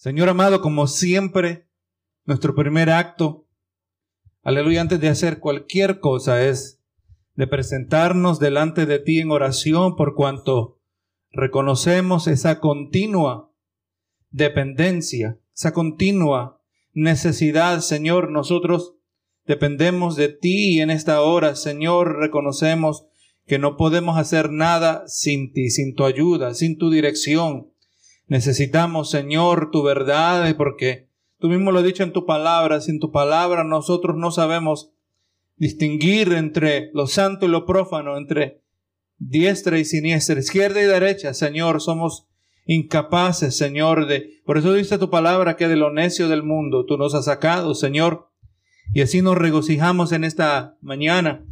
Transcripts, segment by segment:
Señor amado, como siempre, nuestro primer acto, aleluya, antes de hacer cualquier cosa es de presentarnos delante de ti en oración por cuanto reconocemos esa continua dependencia, esa continua necesidad, Señor, nosotros dependemos de ti y en esta hora, Señor, reconocemos que no podemos hacer nada sin ti, sin tu ayuda, sin tu dirección. Necesitamos, Señor, tu verdad, porque tú mismo lo has dicho en tu palabra, sin tu palabra nosotros no sabemos distinguir entre lo santo y lo prófano, entre diestra y siniestra, izquierda y derecha, Señor, somos incapaces, Señor, de... Por eso dice tu palabra que de lo necio del mundo tú nos has sacado, Señor, y así nos regocijamos en esta mañana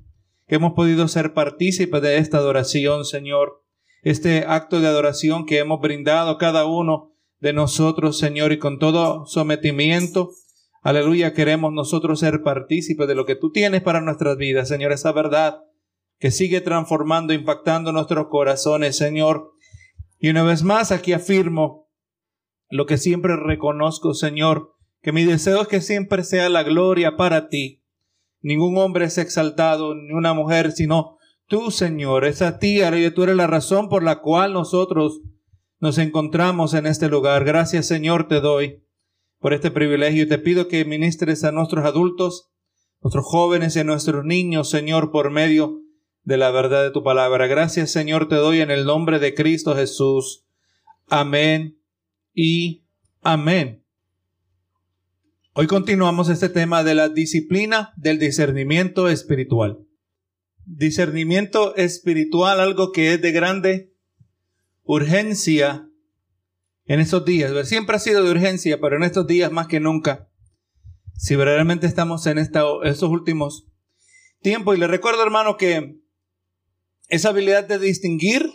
que hemos podido ser partícipes de esta adoración, Señor este acto de adoración que hemos brindado cada uno de nosotros, Señor, y con todo sometimiento. Aleluya, queremos nosotros ser partícipes de lo que tú tienes para nuestras vidas, Señor, esa verdad que sigue transformando, impactando nuestros corazones, Señor. Y una vez más aquí afirmo lo que siempre reconozco, Señor, que mi deseo es que siempre sea la gloria para ti. Ningún hombre es exaltado, ni una mujer, sino Tú, Señor, esa ti, tú eres la razón por la cual nosotros nos encontramos en este lugar. Gracias, Señor, te doy por este privilegio te pido que ministres a nuestros adultos, nuestros jóvenes y a nuestros niños, Señor, por medio de la verdad de tu palabra. Gracias, Señor, te doy en el nombre de Cristo Jesús. Amén y amén. Hoy continuamos este tema de la disciplina del discernimiento espiritual discernimiento espiritual, algo que es de grande urgencia en estos días. Siempre ha sido de urgencia, pero en estos días más que nunca. Si verdaderamente estamos en esta, estos últimos tiempos. Y le recuerdo, hermano, que esa habilidad de distinguir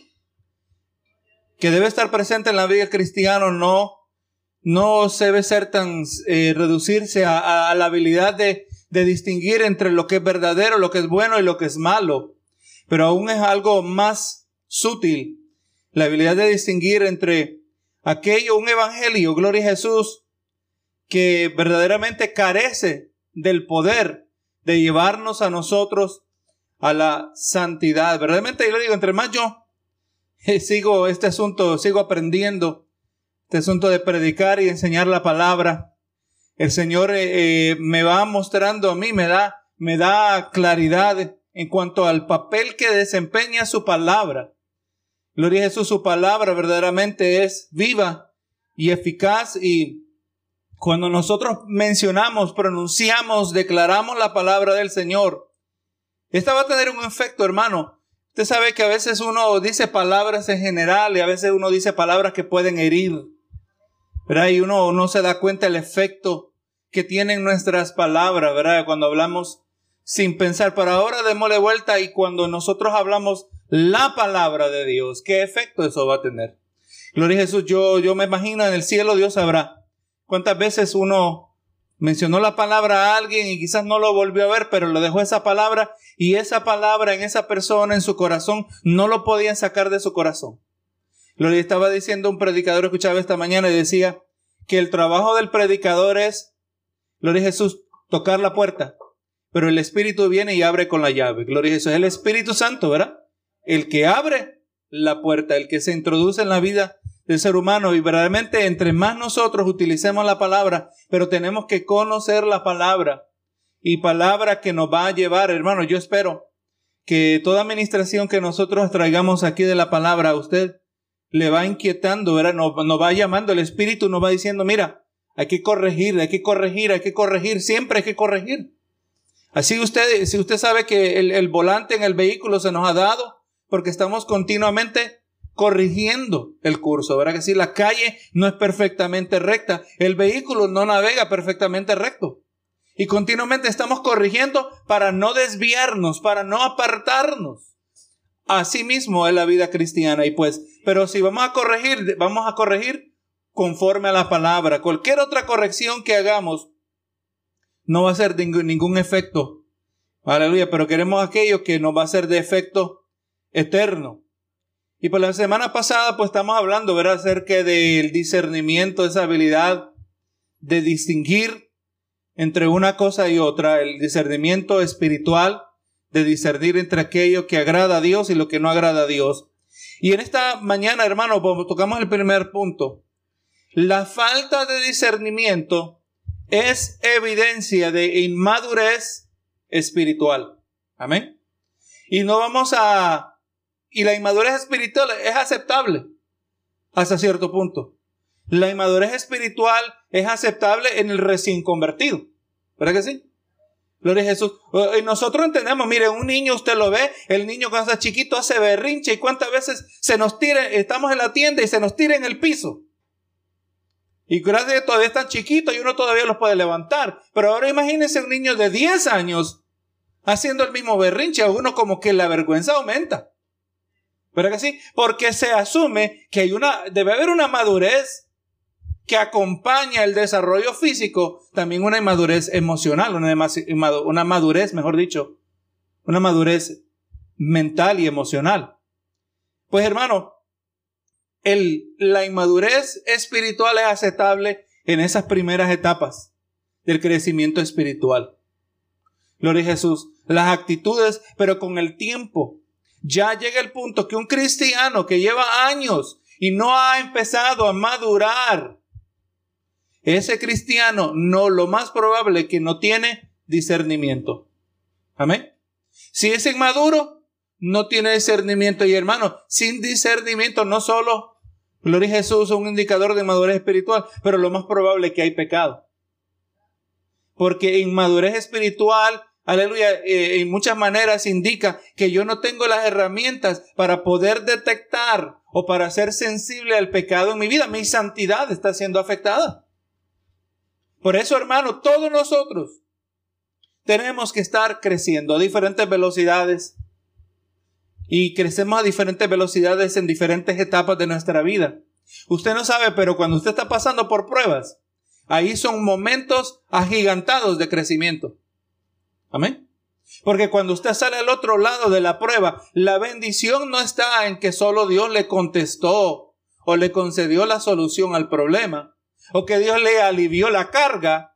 que debe estar presente en la vida cristiana no, no se debe ser tan, eh, reducirse a la habilidad de de distinguir entre lo que es verdadero, lo que es bueno y lo que es malo. Pero aún es algo más sutil, la habilidad de distinguir entre aquello, un evangelio, gloria a Jesús, que verdaderamente carece del poder de llevarnos a nosotros a la santidad. Verdaderamente yo le digo, entre más yo eh, sigo este asunto, sigo aprendiendo este asunto de predicar y enseñar la palabra, el Señor eh, eh, me va mostrando a mí, me da, me da claridad en cuanto al papel que desempeña su palabra. Gloria a Jesús, su palabra verdaderamente es viva y eficaz y cuando nosotros mencionamos, pronunciamos, declaramos la palabra del Señor, esta va a tener un efecto, hermano. Usted sabe que a veces uno dice palabras en general y a veces uno dice palabras que pueden herir. ¿Verdad? Y uno no se da cuenta el efecto que tienen nuestras palabras, ¿verdad? Cuando hablamos sin pensar. Pero ahora démosle vuelta y cuando nosotros hablamos la palabra de Dios, ¿qué efecto eso va a tener? Gloria a Jesús, yo, yo me imagino en el cielo Dios sabrá cuántas veces uno mencionó la palabra a alguien y quizás no lo volvió a ver, pero le dejó esa palabra y esa palabra en esa persona, en su corazón, no lo podían sacar de su corazón. Lo estaba diciendo un predicador, escuchaba esta mañana y decía que el trabajo del predicador es, gloria a Jesús, tocar la puerta. Pero el Espíritu viene y abre con la llave. Gloria a Jesús. Es el Espíritu Santo, ¿verdad? El que abre la puerta, el que se introduce en la vida del ser humano. Y verdaderamente, entre más nosotros utilicemos la palabra, pero tenemos que conocer la palabra. Y palabra que nos va a llevar, hermano, yo espero que toda administración que nosotros traigamos aquí de la palabra a usted le va inquietando, ¿verdad? Nos, va llamando, el Espíritu nos va diciendo, mira, hay que corregir, hay que corregir, hay que corregir, siempre hay que corregir. Así usted, si usted sabe que el, el volante en el vehículo se nos ha dado, porque estamos continuamente corrigiendo el curso, ¿verdad? Que si la calle no es perfectamente recta, el vehículo no navega perfectamente recto. Y continuamente estamos corrigiendo para no desviarnos, para no apartarnos. Así mismo es la vida cristiana y pues, pero si vamos a corregir, vamos a corregir conforme a la palabra. Cualquier otra corrección que hagamos no va a ser de ningún efecto. Aleluya, pero queremos aquello que nos va a ser de efecto eterno. Y por la semana pasada, pues estamos hablando, ¿verdad? Acerca del discernimiento, esa habilidad de distinguir entre una cosa y otra, el discernimiento espiritual, de discernir entre aquello que agrada a Dios y lo que no agrada a Dios. Y en esta mañana, hermano, tocamos el primer punto. La falta de discernimiento es evidencia de inmadurez espiritual. Amén. Y no vamos a... Y la inmadurez espiritual es aceptable hasta cierto punto. La inmadurez espiritual es aceptable en el recién convertido. ¿Verdad que sí? Gloria a Jesús. Y nosotros entendemos, mire, un niño usted lo ve, el niño cuando está chiquito hace berrinche y cuántas veces se nos tira, estamos en la tienda y se nos tira en el piso. Y gracias a que todavía están chiquitos y uno todavía los puede levantar. Pero ahora imagínense un niño de 10 años haciendo el mismo berrinche, a uno como que la vergüenza aumenta. ¿Verdad que sí? Porque se asume que hay una, debe haber una madurez que acompaña el desarrollo físico, también una inmadurez emocional, una, madurez, mejor dicho, una madurez mental y emocional. Pues hermano, el, la inmadurez espiritual es aceptable en esas primeras etapas del crecimiento espiritual. Gloria a Jesús. Las actitudes, pero con el tiempo. Ya llega el punto que un cristiano que lleva años y no ha empezado a madurar ese cristiano no, lo más probable que no tiene discernimiento. Amén. Si es inmaduro, no tiene discernimiento. Y hermano, sin discernimiento no solo, Gloria a Jesús, es un indicador de madurez espiritual, pero lo más probable es que hay pecado. Porque inmadurez espiritual, aleluya, eh, en muchas maneras indica que yo no tengo las herramientas para poder detectar o para ser sensible al pecado en mi vida. Mi santidad está siendo afectada. Por eso, hermano, todos nosotros tenemos que estar creciendo a diferentes velocidades y crecemos a diferentes velocidades en diferentes etapas de nuestra vida. Usted no sabe, pero cuando usted está pasando por pruebas, ahí son momentos agigantados de crecimiento. Amén. Porque cuando usted sale al otro lado de la prueba, la bendición no está en que solo Dios le contestó o le concedió la solución al problema o que Dios le alivió la carga,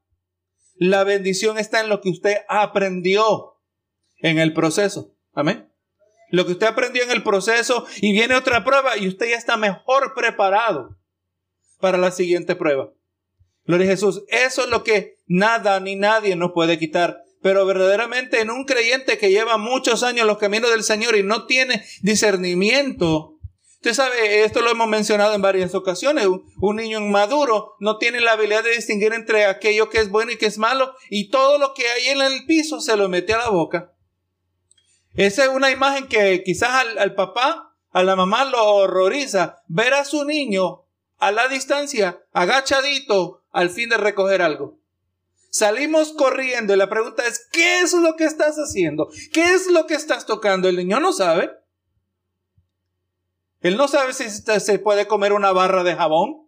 la bendición está en lo que usted aprendió en el proceso. Amén. Lo que usted aprendió en el proceso y viene otra prueba y usted ya está mejor preparado para la siguiente prueba. Gloria a Jesús. Eso es lo que nada ni nadie nos puede quitar. Pero verdaderamente en un creyente que lleva muchos años los caminos del Señor y no tiene discernimiento Usted sabe, esto lo hemos mencionado en varias ocasiones. Un, niño inmaduro no tiene la habilidad de distinguir entre aquello que es bueno y que es malo y todo lo que hay en el piso se lo mete a la boca. Esa es una imagen que quizás al, al papá, a la mamá lo horroriza. Ver a su niño a la distancia, agachadito, al fin de recoger algo. Salimos corriendo y la pregunta es, ¿qué es lo que estás haciendo? ¿Qué es lo que estás tocando? El niño no sabe. Él no sabe si se puede comer una barra de jabón.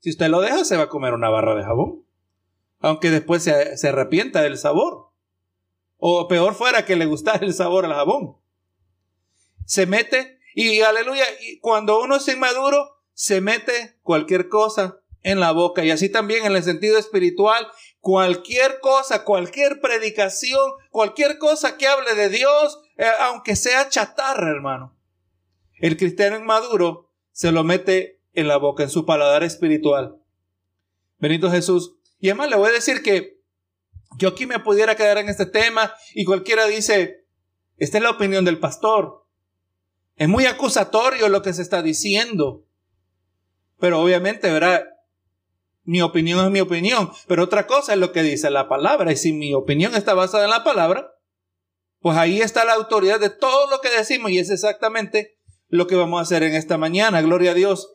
Si usted lo deja, se va a comer una barra de jabón. Aunque después se, se arrepienta del sabor. O peor fuera que le gustara el sabor al jabón. Se mete y aleluya, y cuando uno es inmaduro, se mete cualquier cosa en la boca. Y así también en el sentido espiritual, cualquier cosa, cualquier predicación, cualquier cosa que hable de Dios, eh, aunque sea chatarra, hermano. El cristiano inmaduro se lo mete en la boca, en su paladar espiritual. Benito Jesús. Y además le voy a decir que yo aquí me pudiera quedar en este tema y cualquiera dice, esta es la opinión del pastor. Es muy acusatorio lo que se está diciendo. Pero obviamente, ¿verdad? Mi opinión es mi opinión. Pero otra cosa es lo que dice la palabra. Y si mi opinión está basada en la palabra, pues ahí está la autoridad de todo lo que decimos y es exactamente lo que vamos a hacer en esta mañana. Gloria a Dios.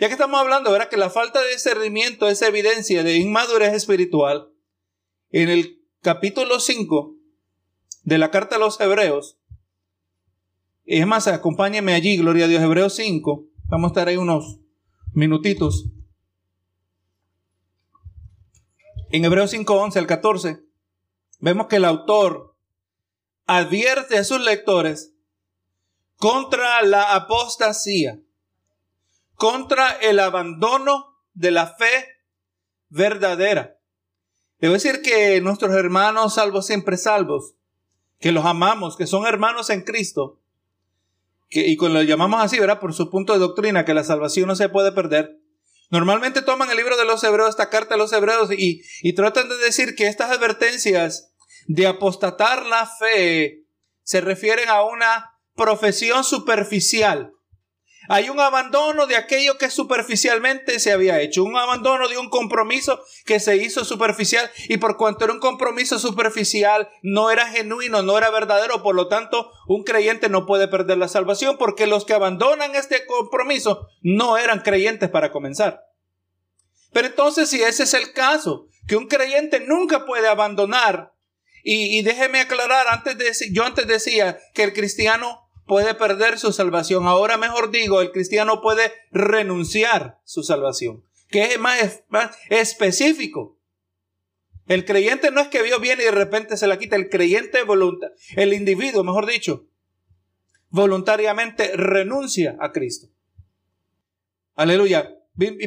Ya que estamos hablando, ¿verdad? Que la falta de discernimiento es evidencia de inmadurez espiritual. En el capítulo 5 de la carta a los Hebreos, es más, acompáñeme allí, gloria a Dios, Hebreos 5. Vamos a estar ahí unos minutitos. En Hebreos 5, 11 al 14, vemos que el autor advierte a sus lectores contra la apostasía, contra el abandono de la fe verdadera. Debo decir que nuestros hermanos salvos siempre salvos, que los amamos, que son hermanos en Cristo, que, y cuando lo llamamos así, ¿verdad? Por su punto de doctrina, que la salvación no se puede perder. Normalmente toman el libro de los hebreos, esta carta de los hebreos, y, y tratan de decir que estas advertencias de apostatar la fe se refieren a una profesión superficial hay un abandono de aquello que superficialmente se había hecho, un abandono de un compromiso que se hizo superficial y por cuanto era un compromiso superficial, no era genuino, no era verdadero, por lo tanto, un creyente no puede perder la salvación porque los que abandonan este compromiso no eran creyentes para comenzar. Pero entonces, si ese es el caso, que un creyente nunca puede abandonar, y, déjeme aclarar, antes de, yo antes decía que el cristiano puede perder su salvación. Ahora mejor digo, el cristiano puede renunciar su salvación, que es más, más específico. El creyente no es que vio bien y de repente se la quita. El creyente voluntad, el individuo, mejor dicho, voluntariamente renuncia a Cristo. Aleluya.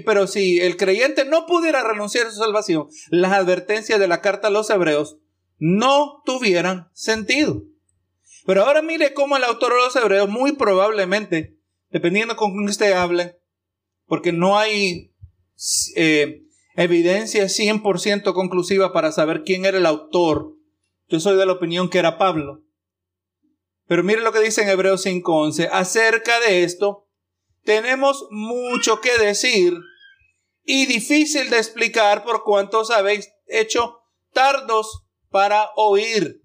Pero si el creyente no pudiera renunciar a su salvación, las advertencias de la carta a los hebreos no tuvieran sentido. Pero ahora mire cómo el autor de los Hebreos, muy probablemente, dependiendo con quién usted hable, porque no hay eh, evidencia 100% conclusiva para saber quién era el autor. Yo soy de la opinión que era Pablo. Pero mire lo que dice en Hebreos 5:11. Acerca de esto, tenemos mucho que decir y difícil de explicar por cuanto habéis hecho tardos para oír.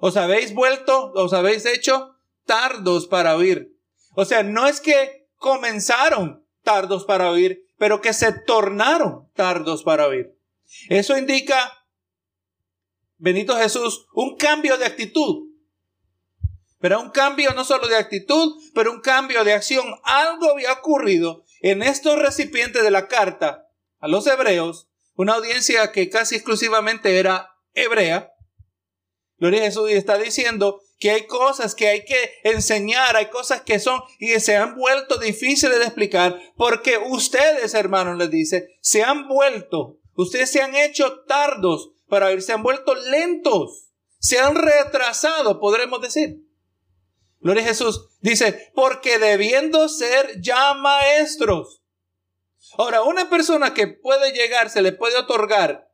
Os habéis vuelto, os habéis hecho tardos para oír. O sea, no es que comenzaron tardos para oír, pero que se tornaron tardos para oír. Eso indica, Benito Jesús, un cambio de actitud. Pero un cambio no solo de actitud, pero un cambio de acción. Algo había ocurrido en estos recipientes de la carta a los hebreos, una audiencia que casi exclusivamente era hebrea, Gloria a Jesús y está diciendo que hay cosas que hay que enseñar, hay cosas que son y que se han vuelto difíciles de explicar porque ustedes, hermanos, les dice, se han vuelto, ustedes se han hecho tardos para ver, se han vuelto lentos, se han retrasado, podremos decir. Gloria a Jesús dice, porque debiendo ser ya maestros. Ahora, una persona que puede llegar, se le puede otorgar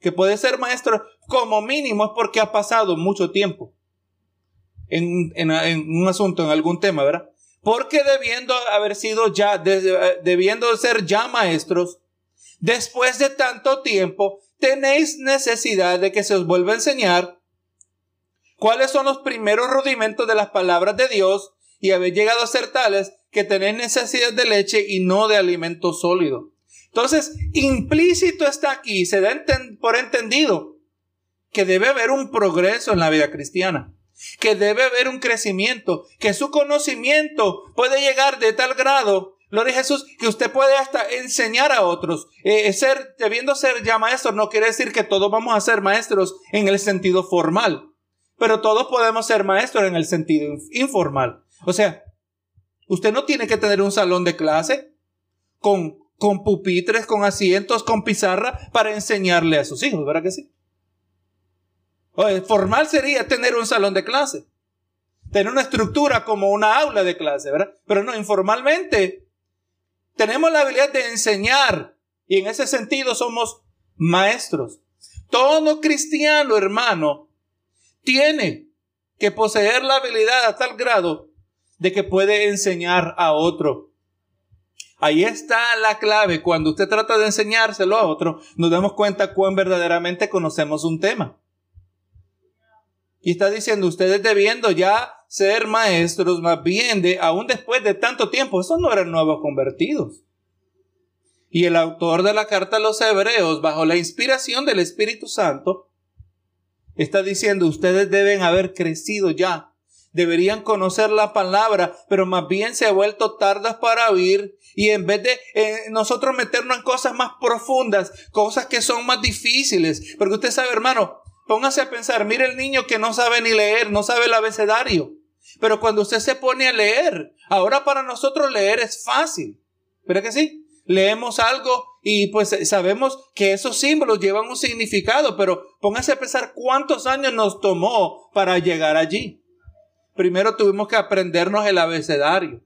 que puede ser maestro como mínimo es porque ha pasado mucho tiempo en, un asunto, en algún tema, ¿verdad? Porque debiendo haber sido ya, debiendo ser ya maestros, después de tanto tiempo, tenéis necesidad de que se os vuelva a enseñar cuáles son los primeros rudimentos de las palabras de Dios y habéis llegado a ser tales que tenéis necesidad de leche y no de alimento sólido. Entonces, implícito está aquí, se da por entendido que debe haber un progreso en la vida cristiana, que debe haber un crecimiento, que su conocimiento puede llegar de tal grado, gloria a Jesús, que usted puede hasta enseñar a otros. Eh, eh, ser, debiendo ser ya maestro, no quiere decir que todos vamos a ser maestros en el sentido formal, pero todos podemos ser maestros en el sentido informal. O sea, usted no tiene que tener un salón de clase con con pupitres, con asientos, con pizarra para enseñarle a sus hijos, ¿verdad que sí? formal sería tener un salón de clase, tener una estructura como una aula de clase, ¿verdad? Pero no, informalmente tenemos la habilidad de enseñar y en ese sentido somos maestros. Todo cristiano, hermano, tiene que poseer la habilidad a tal grado de que puede enseñar a otro. Ahí está la clave. Cuando usted trata de enseñárselo a otro, nos damos cuenta cuán verdaderamente conocemos un tema. Y está diciendo, ustedes debiendo ya ser maestros, más bien de, aún después de tanto tiempo, esos no eran nuevos convertidos. Y el autor de la carta a los hebreos, bajo la inspiración del Espíritu Santo, está diciendo, ustedes deben haber crecido ya deberían conocer la palabra, pero más bien se ha vuelto tardas para oír y en vez de eh, nosotros meternos en cosas más profundas, cosas que son más difíciles, porque usted sabe, hermano, póngase a pensar, mire el niño que no sabe ni leer, no sabe el abecedario. Pero cuando usted se pone a leer, ahora para nosotros leer es fácil. ¿Verdad que sí? Leemos algo y pues sabemos que esos símbolos llevan un significado, pero póngase a pensar cuántos años nos tomó para llegar allí. Primero tuvimos que aprendernos el abecedario.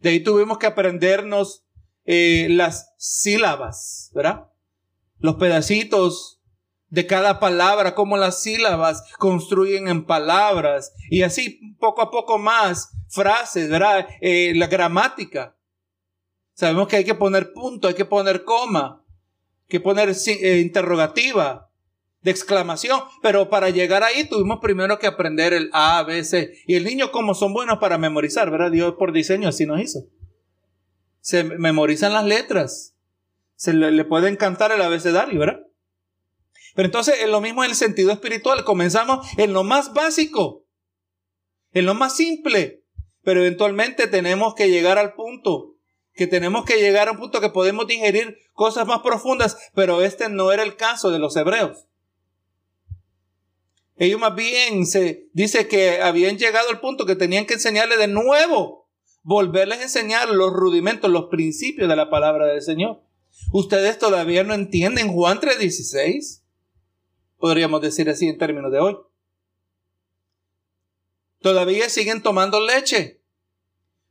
De ahí tuvimos que aprendernos eh, las sílabas, ¿verdad? Los pedacitos de cada palabra, cómo las sílabas construyen en palabras y así poco a poco más frases, ¿verdad? Eh, la gramática. Sabemos que hay que poner punto, hay que poner coma, hay que poner eh, interrogativa, de exclamación, pero para llegar ahí tuvimos primero que aprender el A, B, C. Y el niño como son buenos para memorizar, ¿verdad? Dios por diseño así nos hizo. Se memorizan las letras. Se le, le puede encantar el abecedario, ¿verdad? Pero entonces en lo mismo en el sentido espiritual. Comenzamos en lo más básico, en lo más simple. Pero eventualmente tenemos que llegar al punto que tenemos que llegar a un punto que podemos digerir cosas más profundas, pero este no era el caso de los hebreos. Ellos más bien se dice que habían llegado al punto que tenían que enseñarle de nuevo, volverles a enseñar los rudimentos, los principios de la palabra del Señor. Ustedes todavía no entienden Juan 3:16. Podríamos decir así en términos de hoy. Todavía siguen tomando leche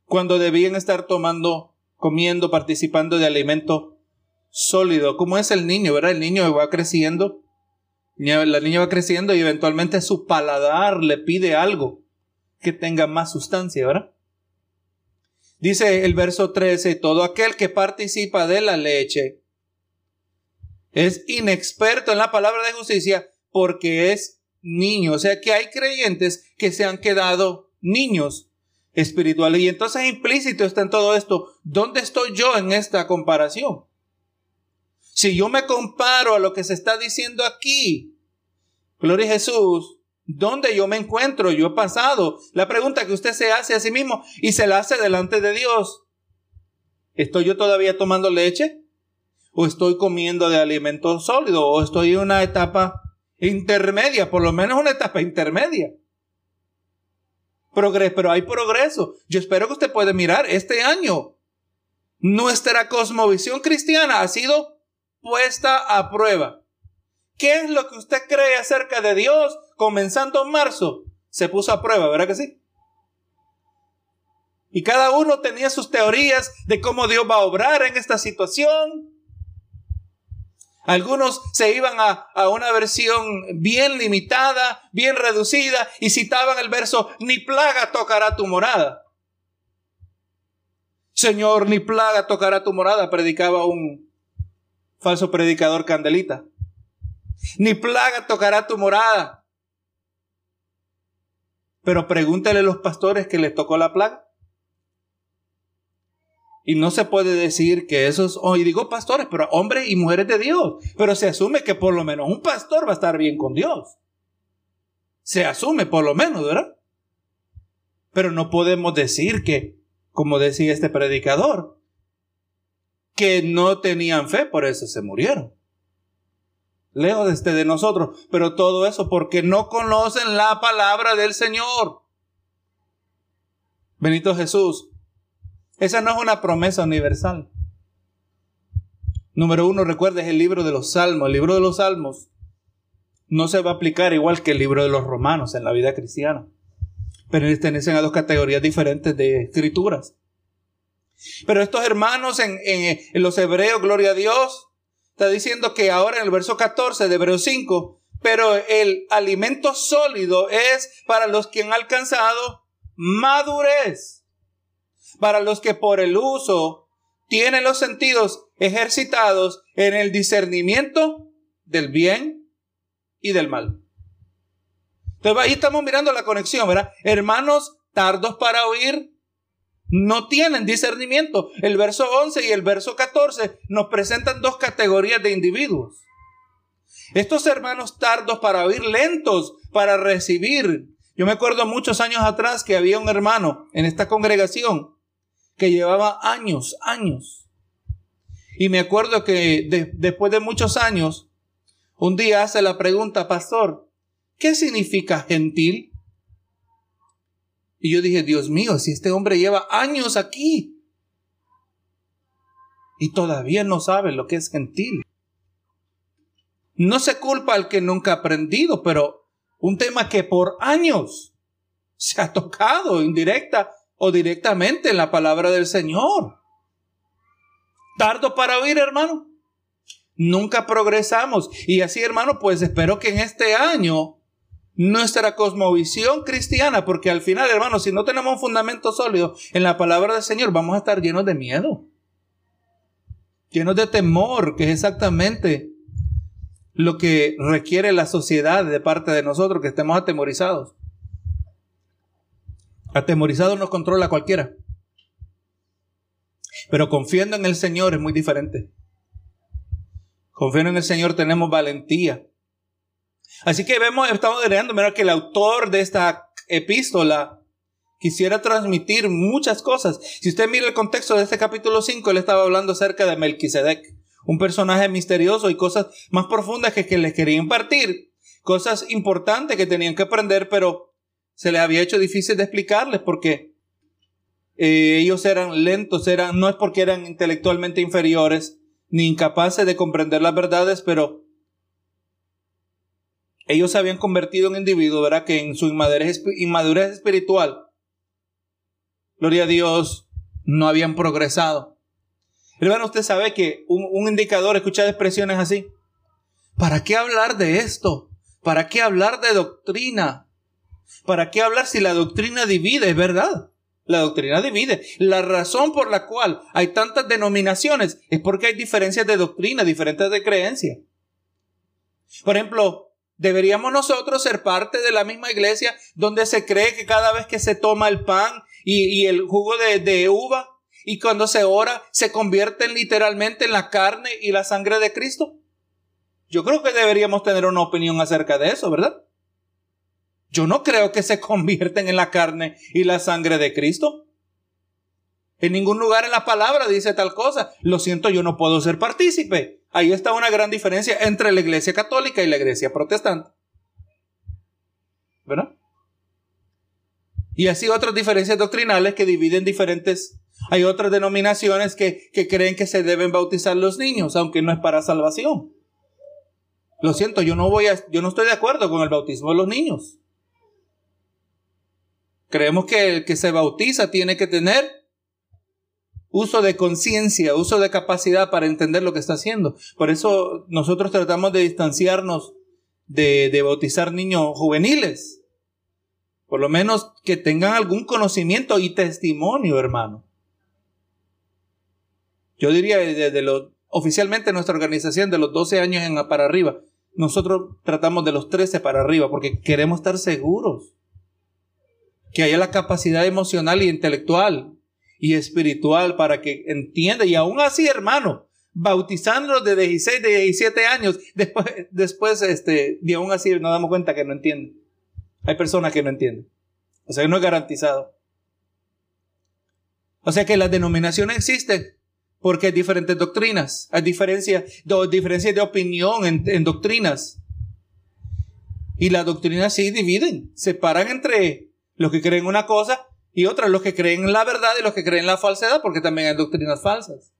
cuando debían estar tomando, comiendo, participando de alimento sólido. ¿Cómo es el niño, verdad? El niño va creciendo la niña va creciendo y eventualmente su paladar le pide algo que tenga más sustancia, ¿verdad? Dice el verso 13, todo aquel que participa de la leche es inexperto en la palabra de justicia porque es niño. O sea que hay creyentes que se han quedado niños espirituales. Y entonces implícito está en todo esto. ¿Dónde estoy yo en esta comparación? Si yo me comparo a lo que se está diciendo aquí, Gloria a Jesús, ¿dónde yo me encuentro? Yo he pasado. La pregunta que usted se hace a sí mismo y se la hace delante de Dios. ¿Estoy yo todavía tomando leche? ¿O estoy comiendo de alimento sólido? ¿O estoy en una etapa intermedia? Por lo menos una etapa intermedia. pero hay progreso. Yo espero que usted pueda mirar este año. Nuestra cosmovisión cristiana ha sido puesta a prueba. ¿Qué es lo que usted cree acerca de Dios comenzando en marzo? Se puso a prueba, ¿verdad que sí? Y cada uno tenía sus teorías de cómo Dios va a obrar en esta situación. Algunos se iban a, a, una versión bien limitada, bien reducida, y citaban el verso, ni plaga tocará tu morada. Señor, ni plaga tocará tu morada, predicaba un, falso predicador candelita. Ni plaga tocará tu morada. Pero pregúntale a los pastores que les tocó la plaga. Y no se puede decir que esos, oh, digo pastores, pero hombres y mujeres de Dios. Pero se asume que por lo menos un pastor va a estar bien con Dios. Se asume por lo menos, ¿verdad? Pero no podemos decir que, como decía este predicador, que no tenían fe, por eso se murieron. Lejos de, este de nosotros, pero todo eso porque no conocen la palabra del Señor. Benito Jesús, esa no es una promesa universal. Número uno, recuerdes el libro de los Salmos. El libro de los Salmos no se va a aplicar igual que el libro de los Romanos en la vida cristiana. Pertenecen a dos categorías diferentes de escrituras. Pero estos hermanos en, los hebreos, gloria a Dios, está diciendo que ahora en el verso 14 de Hebreos 5, pero el alimento sólido es para los que han alcanzado madurez, para los que por el uso tienen los sentidos ejercitados en el discernimiento del bien y del mal. Entonces ahí estamos mirando la conexión. Hermanos tardos para oír, no tienen discernimiento. El verso 11 y el verso 14 nos presentan dos categorías de individuos. Estos hermanos tardos para oír, lentos para recibir. Yo me acuerdo muchos años atrás que había un hermano en esta congregación que llevaba años, años. Y me acuerdo que después de muchos años, un día hace la pregunta, pastor, ¿qué significa gentil? Y yo dije, Dios mío, si este hombre lleva años aquí y todavía no sabe lo que es gentil. No se culpa al que nunca ha aprendido, pero un tema que por años se ha tocado indirecta o directamente en la palabra del Señor. Tardo para oír, hermano. Nunca progresamos. Y así, hermano, pues espero que en este año nuestra cosmovisión cristiana, porque al final, hermano, si no tenemos un fundamento sólido en la palabra del Señor, vamos a estar llenos de miedo, llenos de temor, que es exactamente lo que requiere la sociedad de parte de nosotros, que estemos atemorizados. Atemorizados nos controla cualquiera. Pero confiando en el Señor es muy diferente. Confiando en el Señor tenemos valentía. Así que vemos, estamos leyendo, mira que el autor de esta epístola quisiera transmitir muchas cosas. Si usted mira el contexto de este capítulo 5, él estaba hablando acerca de Melquisedec, un personaje misterioso y cosas más profundas que, les quería impartir, cosas importantes que tenían que aprender, pero se les había hecho difícil de explicarles porque eh, ellos eran lentos, eran, no es porque eran intelectualmente inferiores ni incapaces de comprender las verdades, pero ellos se habían convertido en individuos, ¿verdad? Que en su inmadurez, espiritual, gloria a Dios, no habían progresado. Hermano, usted sabe que un, un indicador, escuchar expresiones así. ¿Para qué hablar de esto? ¿Para qué hablar de doctrina? ¿Para qué hablar si la doctrina divide? Es verdad. La doctrina divide. La razón por la cual hay tantas denominaciones es porque hay diferencias de doctrina, diferentes de creencia. Por ejemplo, deberíamos nosotros ser parte de la misma iglesia donde se cree que cada vez que se toma el pan y, el jugo de, de uva y cuando se ora se convierten literalmente en la carne y la sangre de Cristo. Yo creo que deberíamos tener una opinión acerca de eso, ¿verdad? Yo no creo que se convierten en la carne y la sangre de Cristo. En ningún lugar en la palabra dice tal cosa. Lo siento, yo no puedo ser partícipe. Ahí está una gran diferencia entre la iglesia católica y la iglesia protestante. ¿Verdad? Y así otras diferencias doctrinales que dividen diferentes. Hay otras denominaciones que, que creen que se deben bautizar los niños, aunque no es para salvación. Lo siento, yo no voy a, yo no estoy de acuerdo con el bautismo de los niños. Creemos que el que se bautiza tiene que tener uso de conciencia, uso de capacidad para entender lo que está haciendo. Por eso nosotros tratamos de distanciarnos de, de bautizar niños juveniles. Por lo menos que tengan algún conocimiento y testimonio, hermano. Yo diría desde los, oficialmente nuestra organización de los 12 años en, para arriba. Nosotros tratamos de los 13 para arriba porque queremos estar seguros que haya la capacidad emocional y intelectual y espiritual para que entienda. Y aún así, hermano, bautizándolos de 16, de 17 años, después, después este, y aún así nos damos cuenta que no entienden. Hay personas que no entienden. O sea, no es garantizado. O sea que las denominaciones existen porque hay diferentes doctrinas, hay diferencias, diferencias de opinión en, en doctrinas. Y las doctrinas sí dividen, separan entre los que creen una cosa y otra, los que creen en la verdad y los que creen en la falsedad, porque también hay doctrinas falsas.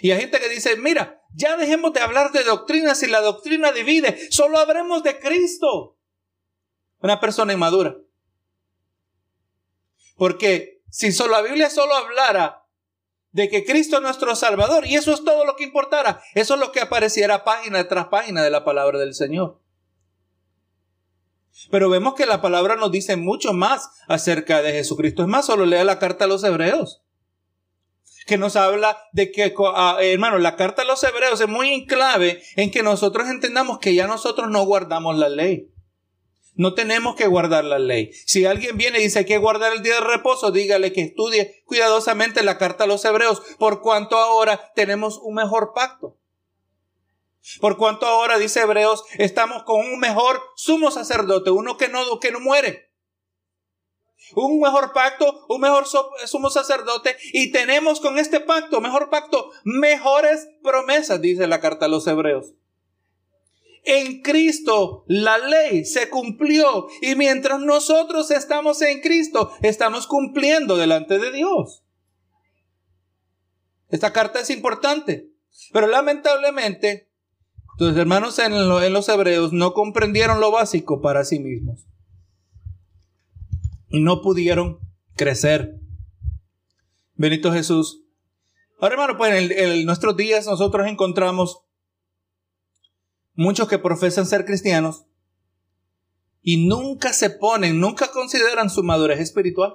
Y hay gente que dice, mira, ya dejemos de hablar de doctrinas y la doctrina divide, solo hablemos de Cristo. Una persona inmadura. Porque si solo la Biblia solo hablara de que Cristo es nuestro Salvador, y eso es todo lo que importara, eso es lo que apareciera página tras página de la palabra del Señor. Pero vemos que la palabra nos dice mucho más acerca de Jesucristo. Es más, solo lea la carta a los hebreos. Que nos habla de que, ah, hermano, la carta a los hebreos es muy clave en que nosotros entendamos que ya nosotros no guardamos la ley. No tenemos que guardar la ley. Si alguien viene y dice que guardar el día de reposo, dígale que estudie cuidadosamente la carta a los hebreos, por cuanto ahora tenemos un mejor pacto. Por cuanto ahora, dice Hebreos, estamos con un mejor sumo sacerdote, uno que no, que no muere. Un mejor pacto, un mejor sumo sacerdote. Y tenemos con este pacto, mejor pacto, mejores promesas, dice la carta a los Hebreos. en Cristo la ley se cumplió y mientras nosotros estamos en Cristo, estamos cumpliendo delante de Dios. Esta carta es importante, pero lamentablemente tus hermanos en, los hebreos no comprendieron lo básico para sí mismos y no pudieron crecer. Benito Jesús. Ahora, hermano, pues en, nuestros días nosotros encontramos muchos que profesan ser cristianos y nunca se ponen, nunca consideran su madurez espiritual.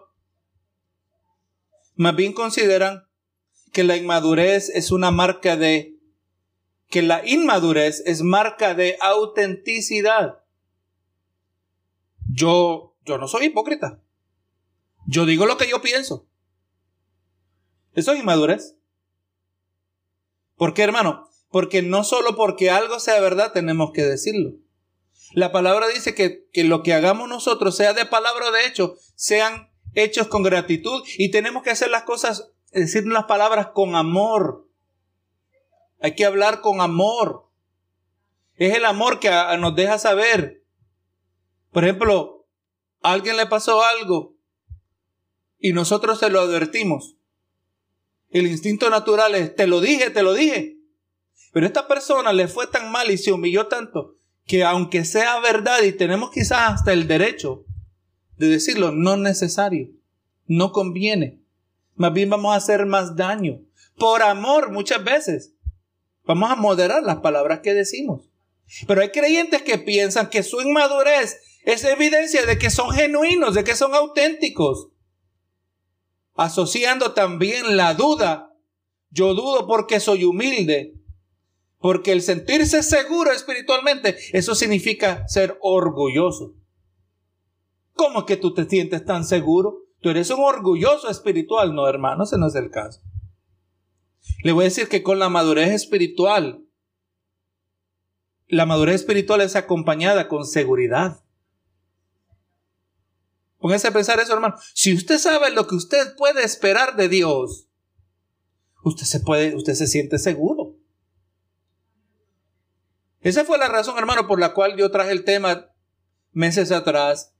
Más bien consideran que la inmadurez es una marca de, que la inmadurez es marca de autenticidad. Yo, yo no soy hipócrita. Yo digo lo que yo pienso. Eso es inmadurez. ¿Por qué, hermano? Porque no solo porque algo sea verdad tenemos que decirlo. La palabra dice que, que lo que hagamos nosotros, sea de palabra o de hecho, sean hechos con gratitud y tenemos que hacer las cosas, decir las palabras con amor. Hay que hablar con amor. Es el amor que nos deja saber. Por ejemplo, a alguien le pasó algo y nosotros se lo advertimos. El instinto natural es, te lo dije, te lo dije. Pero esta persona le fue tan mal y se humilló tanto que aunque sea verdad y tenemos quizás hasta el derecho de decirlo, no es necesario, no conviene. Más bien vamos a hacer más daño. Por amor muchas veces. Vamos a moderar las palabras que decimos. Pero hay creyentes que piensan que su inmadurez es evidencia de que son genuinos, de que son auténticos asociando también la duda. Yo dudo porque soy humilde. Porque el sentirse seguro espiritualmente, eso significa ser orgulloso. ¿Cómo es que tú te sientes tan seguro? Tú eres un orgulloso espiritual. No, hermano, ese no es el caso. Le voy a decir que con la madurez espiritual, la madurez espiritual es acompañada con seguridad. Póngase a pensar eso, hermano. Si usted sabe lo que usted puede esperar de Dios, usted se puede, usted se siente seguro. Esa fue la razón, hermano, por la cual yo traje el tema meses atrás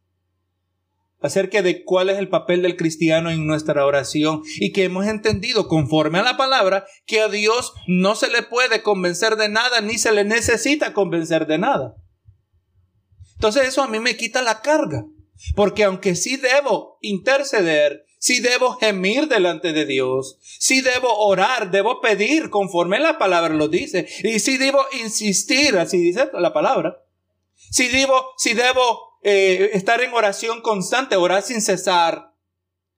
acerca de cuál es el papel del cristiano en nuestra oración y que hemos entendido conforme a la palabra que a Dios no se le puede convencer de nada ni se le necesita convencer de nada. Entonces eso a mí me quita la carga. Porque aunque sí debo interceder, sí debo gemir delante de Dios, sí debo orar, debo pedir conforme la palabra lo dice, y sí debo insistir, así dice la palabra. Si debo, si debo eh, estar en oración constante, orar sin cesar.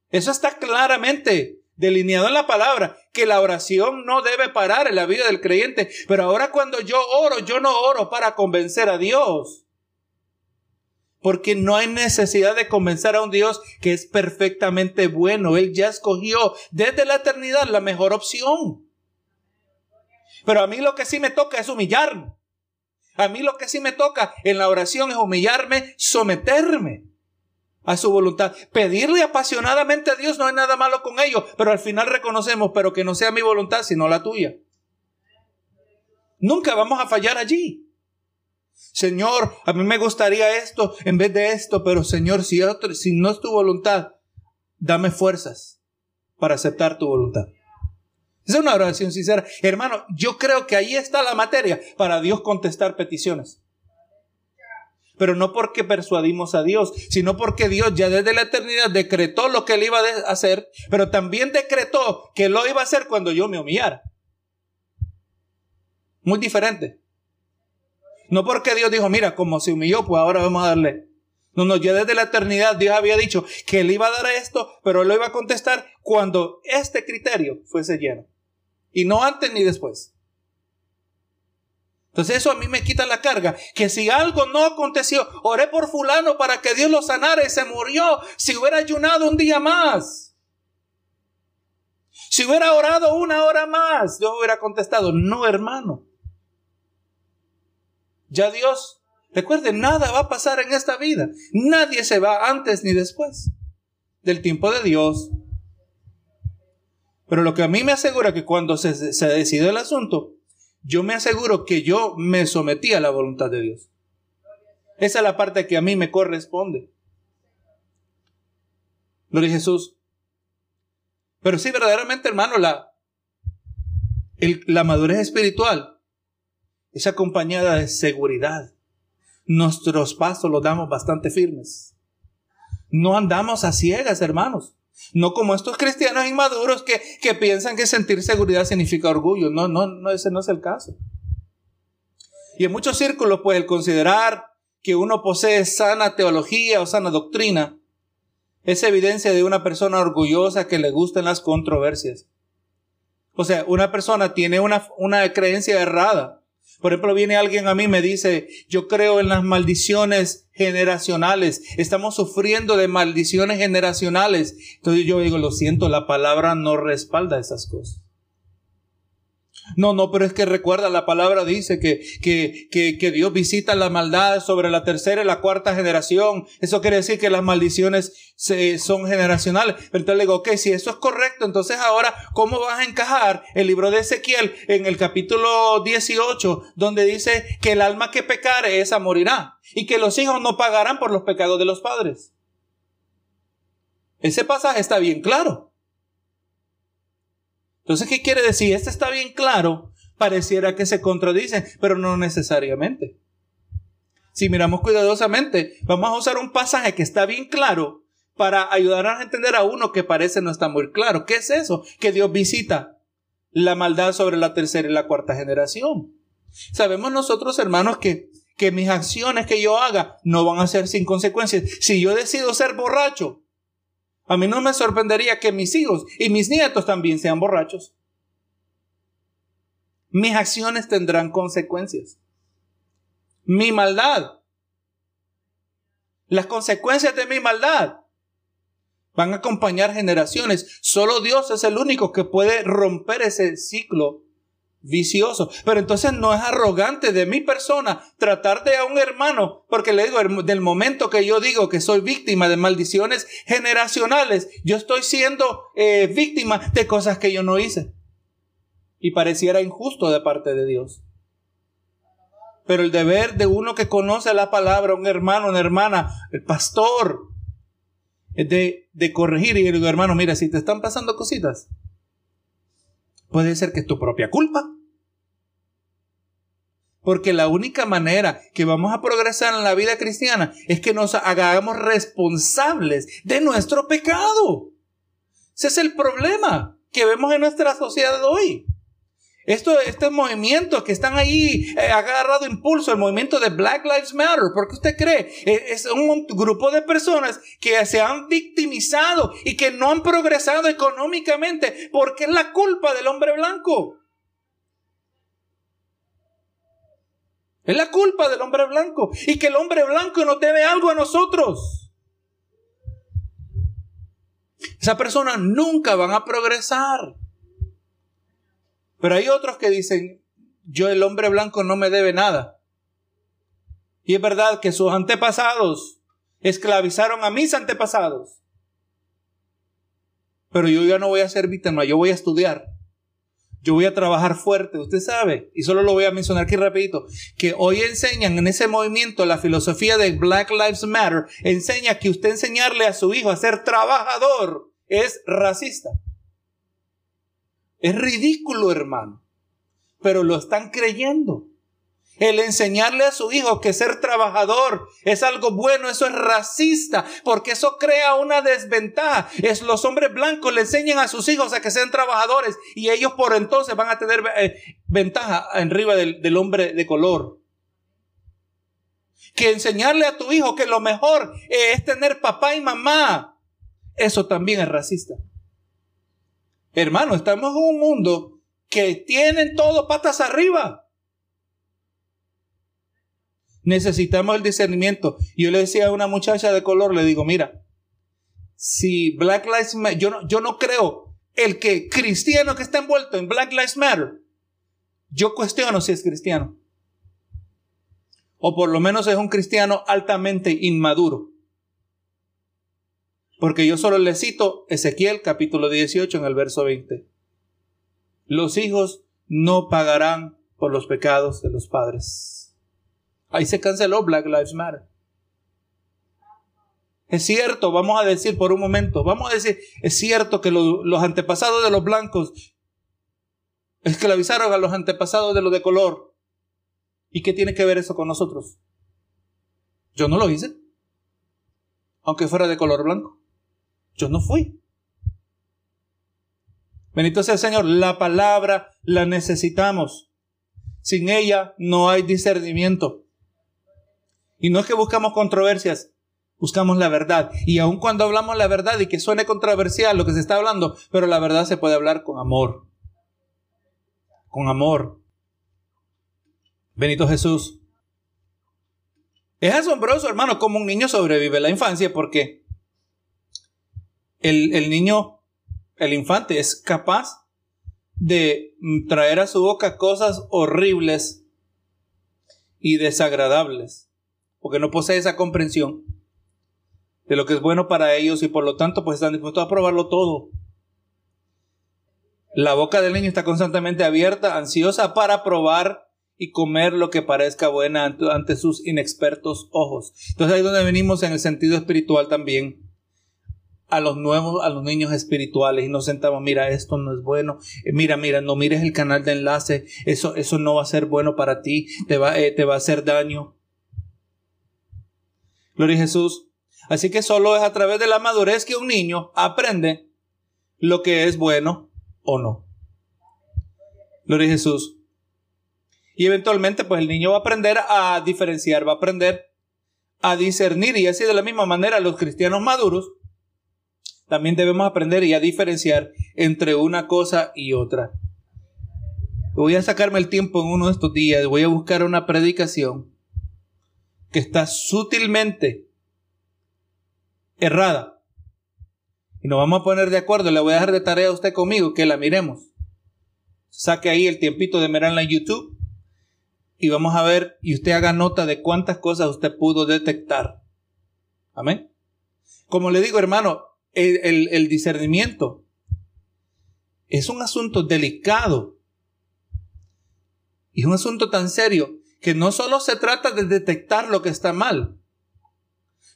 Eso está claramente delineado en la palabra, que la oración no debe parar en la vida del creyente. Pero ahora cuando yo oro, yo no oro para convencer a Dios. Porque no hay necesidad de convencer a un Dios que es perfectamente bueno. Él ya escogió desde la eternidad la mejor opción. Pero a mí lo que sí me toca es humillarme. A mí lo que sí me toca en la oración es humillarme, someterme a su voluntad. Pedirle apasionadamente a Dios no hay nada malo con ello, pero al final reconocemos, pero que no sea mi voluntad, sino la tuya. Nunca vamos a fallar allí. Señor, a mí me gustaría esto en vez de esto, pero Señor, si, si no es tu voluntad, dame fuerzas para aceptar tu voluntad. Es una oración sincera. Hermano, yo creo que ahí está la materia para Dios contestar peticiones. Pero no porque persuadimos a Dios, sino porque Dios ya desde la eternidad decretó lo que él iba a hacer, pero también decretó que lo iba a hacer cuando yo me humillara. Muy diferente. No porque Dios dijo, mira, como se humilló, pues ahora vamos a darle. No, no, ya desde la eternidad Dios había dicho que él iba a dar esto, pero él lo iba a contestar cuando este criterio fuese lleno. Y no antes ni después. Entonces eso a mí me quita la carga. Que si algo no aconteció, oré por fulano para que Dios lo sanara y se murió. Si hubiera ayunado un día más. Si hubiera orado una hora más, Dios hubiera contestado, no hermano. Ya Dios, recuerden, nada va a pasar en esta vida. Nadie se va antes ni después del tiempo de Dios. Pero lo que a mí me asegura que cuando se, se decide el asunto, yo me aseguro que yo me sometí a la voluntad de Dios. Esa es la parte que a mí me corresponde. Gloria a Jesús. Pero sí, verdaderamente, hermano, la, la madurez espiritual es acompañada de seguridad. Nuestros pasos los damos bastante firmes. No andamos a ciegas, hermanos. No como estos cristianos inmaduros que, que piensan que sentir seguridad significa orgullo. No, no, no, ese no es el caso. Y en muchos círculos, pues el considerar que uno posee sana teología o sana doctrina es evidencia de una persona orgullosa que le gustan las controversias. O sea, una persona tiene una, una creencia errada. Por ejemplo, viene alguien a mí y me dice, yo creo en las maldiciones generacionales. Estamos sufriendo de maldiciones generacionales. Entonces yo digo, lo siento, la palabra no respalda esas cosas. No, no, pero es que recuerda, la palabra dice que, que, que, que, Dios visita la maldad sobre la tercera y la cuarta generación. Eso quiere decir que las maldiciones son generacionales. Pero entonces le digo, ok, si eso es correcto, entonces ahora, ¿cómo vas a encajar el libro de Ezequiel en el capítulo 18, donde dice que el alma que pecare, esa morirá? Y que los hijos no pagarán por los pecados de los padres. Ese pasaje está bien claro. Entonces, ¿qué quiere decir? Este está bien claro, pareciera que se contradicen, pero no necesariamente. Si miramos cuidadosamente, vamos a usar un pasaje que está bien claro para ayudar a entender a uno que parece no está muy claro. ¿Qué es eso? Que Dios visita la maldad sobre la tercera y la cuarta generación. Sabemos nosotros, hermanos, que, que mis acciones que yo haga no van a ser sin consecuencias. Si yo decido ser borracho, a mí no me sorprendería que mis hijos y mis nietos también sean borrachos. Mis acciones tendrán consecuencias. Mi maldad. Las consecuencias de mi maldad van a acompañar generaciones. Solo Dios es el único que puede romper ese ciclo vicioso. Pero entonces no es arrogante de mi persona tratarte a un hermano, porque le digo, del momento que yo digo que soy víctima de maldiciones generacionales, yo estoy siendo eh, víctima de cosas que yo no hice. Y pareciera injusto de parte de Dios. Pero el deber de uno que conoce la palabra, un hermano, una hermana, el pastor, es de, de corregir y digo, hermano, mira, si te están pasando cositas, Puede ser que es tu propia culpa. Porque la única manera que vamos a progresar en la vida cristiana es que nos hagamos responsables de nuestro pecado. Ese es el problema que vemos en nuestra sociedad hoy. Esto, este movimiento que están ahí eh, agarrado impulso, el movimiento de Black Lives Matter, porque usted cree, eh, es un grupo de personas que se han victimizado y que no han progresado económicamente, porque es la culpa del hombre blanco. Es la culpa del hombre blanco y que el hombre blanco nos debe algo a nosotros. Esa persona nunca van a progresar. Pero hay otros que dicen, yo el hombre blanco no me debe nada. Y es verdad que sus antepasados esclavizaron a mis antepasados. Pero yo ya no voy a ser víctima, yo voy a estudiar. Yo voy a trabajar fuerte, usted sabe, y solo lo voy a mencionar aquí rapidito, que hoy enseñan en ese movimiento la filosofía de Black Lives Matter, enseña que usted enseñarle a su hijo a ser trabajador es racista. Es ridículo, hermano. Pero lo están creyendo. El enseñarle a su hijo que ser trabajador es algo bueno, eso es racista, porque eso crea una desventaja. Es los hombres blancos le enseñan a sus hijos a que sean trabajadores y ellos por entonces van a tener eh, ventaja arriba del, del hombre de color. Que enseñarle a tu hijo que lo mejor es tener papá y mamá, eso también es racista. Hermano, estamos en un mundo que tienen todo patas arriba. Necesitamos el discernimiento. Yo le decía a una muchacha de color, le digo, mira, si Black Lives Matter, yo no, yo no creo el que cristiano que está envuelto en Black Lives Matter, yo cuestiono si es cristiano. O por lo menos es un cristiano altamente inmaduro. Porque yo solo le cito Ezequiel capítulo 18 en el verso 20. Los hijos no pagarán por los pecados de los padres. Ahí se canceló Black Lives Matter. Es cierto, vamos a decir por un momento, vamos a decir, es cierto que los antepasados de los blancos esclavizaron a los antepasados de los de color. ¿Y qué tiene que ver eso con nosotros? Yo no lo hice, aunque fuera de color blanco. Yo no fui. Bendito sea el Señor, la palabra la necesitamos. Sin ella no hay discernimiento. Y no es que buscamos controversias, buscamos la verdad. Y aun cuando hablamos la verdad y que suene controversial lo que se está hablando, pero la verdad se puede hablar con amor. Con amor. Benito Jesús. Es asombroso, hermano, cómo un niño sobrevive la infancia porque el, el niño, el infante, es capaz de traer a su boca cosas horribles y desagradables, porque no posee esa comprensión de lo que es bueno para ellos y por lo tanto pues están dispuestos a probarlo todo. La boca del niño está constantemente abierta, ansiosa para probar y comer lo que parezca buena ante sus inexpertos ojos. Entonces ahí es donde venimos en el sentido espiritual también a los nuevos, a los niños espirituales y nos sentamos, mira, esto no es bueno, eh, mira, mira, no mires el canal de enlace, eso, eso no va a ser bueno para ti, te va, eh, te va a hacer daño. Gloria a Jesús. Así que solo es a través de la madurez que un niño aprende lo que es bueno o no. Gloria a Jesús. Y eventualmente, pues el niño va a aprender a diferenciar, va a aprender a discernir. Y así de la misma manera, los cristianos maduros también debemos aprender y a diferenciar entre una cosa y otra. Voy a sacarme el tiempo en uno de estos días, voy a buscar una predicación que está sutilmente errada. Y nos vamos a poner de acuerdo. Le voy a dejar de tarea a usted conmigo que la miremos. Saque ahí el tiempito de mirarla en YouTube. Y vamos a ver y usted haga nota de cuántas cosas usted pudo detectar. Amén. Como le digo, hermano, el, el discernimiento es un asunto delicado. Y un asunto tan serio que no solo se trata de detectar lo que está mal,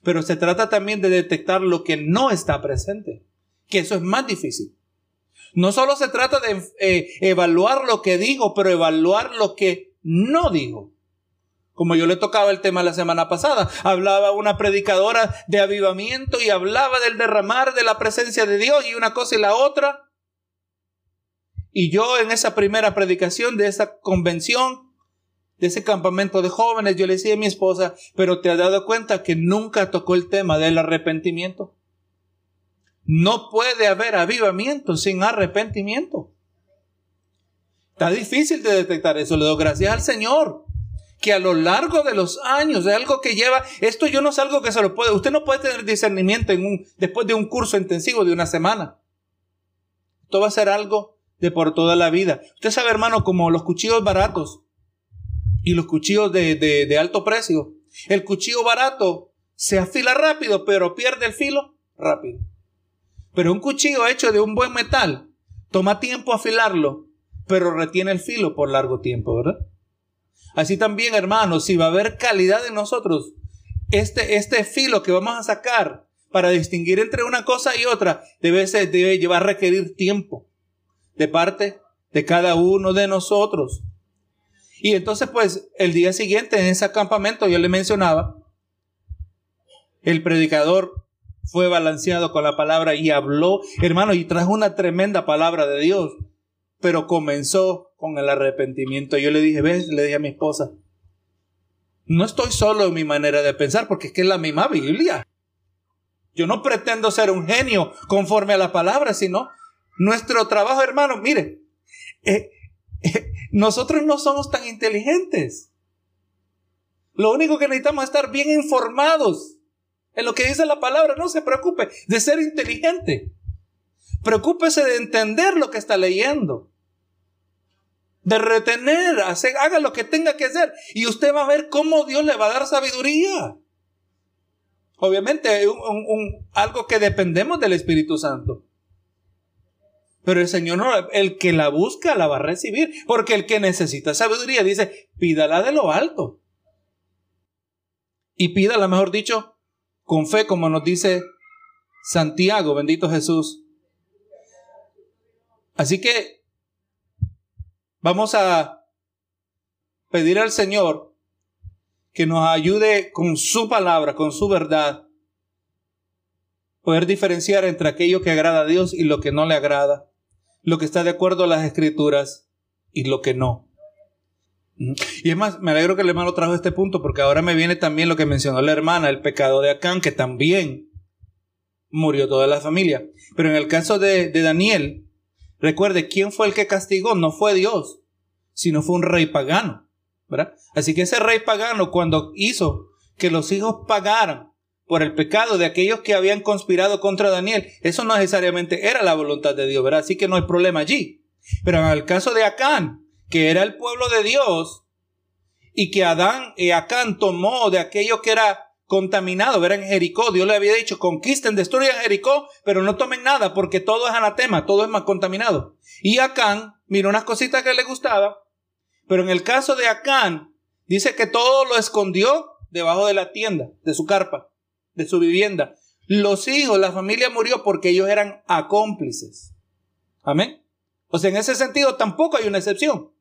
pero se trata también de detectar lo que no está presente, que eso es más difícil. No solo se trata de eh, evaluar lo que dijo, pero evaluar lo que no dijo. Como yo le tocaba el tema la semana pasada, hablaba una predicadora de avivamiento y hablaba del derramar de la presencia de Dios y una cosa y la otra. Y yo en esa primera predicación de esa convención de ese campamento de jóvenes, yo le decía a mi esposa, pero te has dado cuenta que nunca tocó el tema del arrepentimiento. No puede haber avivamiento sin arrepentimiento. Está difícil de detectar eso. Le doy gracias al Señor que a lo largo de los años de algo que lleva, esto yo no es algo que se lo puede, usted no puede tener discernimiento en un, después de un curso intensivo de una semana. Esto va a ser algo de por toda la vida. Usted sabe, hermano, como los cuchillos baratos y los cuchillos de, alto precio. El cuchillo barato se afila rápido, pero pierde el filo rápido. Pero un cuchillo hecho de un buen metal toma tiempo afilarlo, pero retiene el filo por largo tiempo, ¿verdad? Así también, hermanos, si va a haber calidad en nosotros, este, este filo que vamos a sacar para distinguir entre una cosa y otra debe, ser, debe llevar a requerir tiempo de parte de cada uno de nosotros. Y entonces, pues, el día siguiente en ese campamento, yo le mencionaba, el predicador fue balanceado con la palabra y habló, hermano, y trajo una tremenda palabra de Dios, pero comenzó con el arrepentimiento. Yo le dije, ves, le dije a mi esposa, no estoy solo en mi manera de pensar, porque es que es la misma Biblia. Yo no pretendo ser un genio conforme a la palabra, sino nuestro trabajo, hermano, mire, eh, nosotros no somos tan inteligentes. Lo único que necesitamos es estar bien informados en lo que dice la palabra. No se preocupe de ser inteligente. Preocúpese de entender lo que está leyendo. De retener, haga lo que tenga que hacer. Y usted va a ver cómo Dios le va a dar sabiduría. Obviamente, algo que dependemos del Espíritu Santo. Pero el Señor no, el que la busca la va a recibir, porque el que necesita sabiduría dice, pídala de lo alto. Y pídala, mejor dicho, con fe, como nos dice Santiago, bendito Jesús. Así que vamos a pedir al Señor que nos ayude con su palabra, con su verdad, poder diferenciar entre aquello que agrada a Dios y lo que no le agrada, lo que está de acuerdo a las escrituras y lo que no. Y es más, me alegro que el hermano trajo este punto porque ahora me viene también lo que mencionó la hermana, el pecado de Acán, que también murió toda la familia. Pero en el caso de, de Daniel, recuerde, ¿quién fue el que castigó? No fue Dios, sino fue un rey pagano. ¿verdad? Así que ese rey pagano cuando hizo que los hijos pagaran por el pecado de aquellos que habían conspirado contra Daniel, eso no necesariamente era la voluntad de Dios, ¿verdad? Así que no hay problema allí. Pero en el caso de Acán, que era el pueblo de Dios, y que Adán y Acán tomó de aquello que era contaminado, verán en Jericó, Dios le había dicho, conquisten, destruyan Jericó, pero no tomen nada porque todo es anatema, todo es más contaminado. Y Acán miró unas cositas que le gustaba, pero en el caso de Acán, dice que todo lo escondió debajo de la tienda, de su carpa, de su vivienda. Los hijos, la familia murió porque ellos eran acómplices. Amén. O sea, en ese sentido tampoco hay una excepción.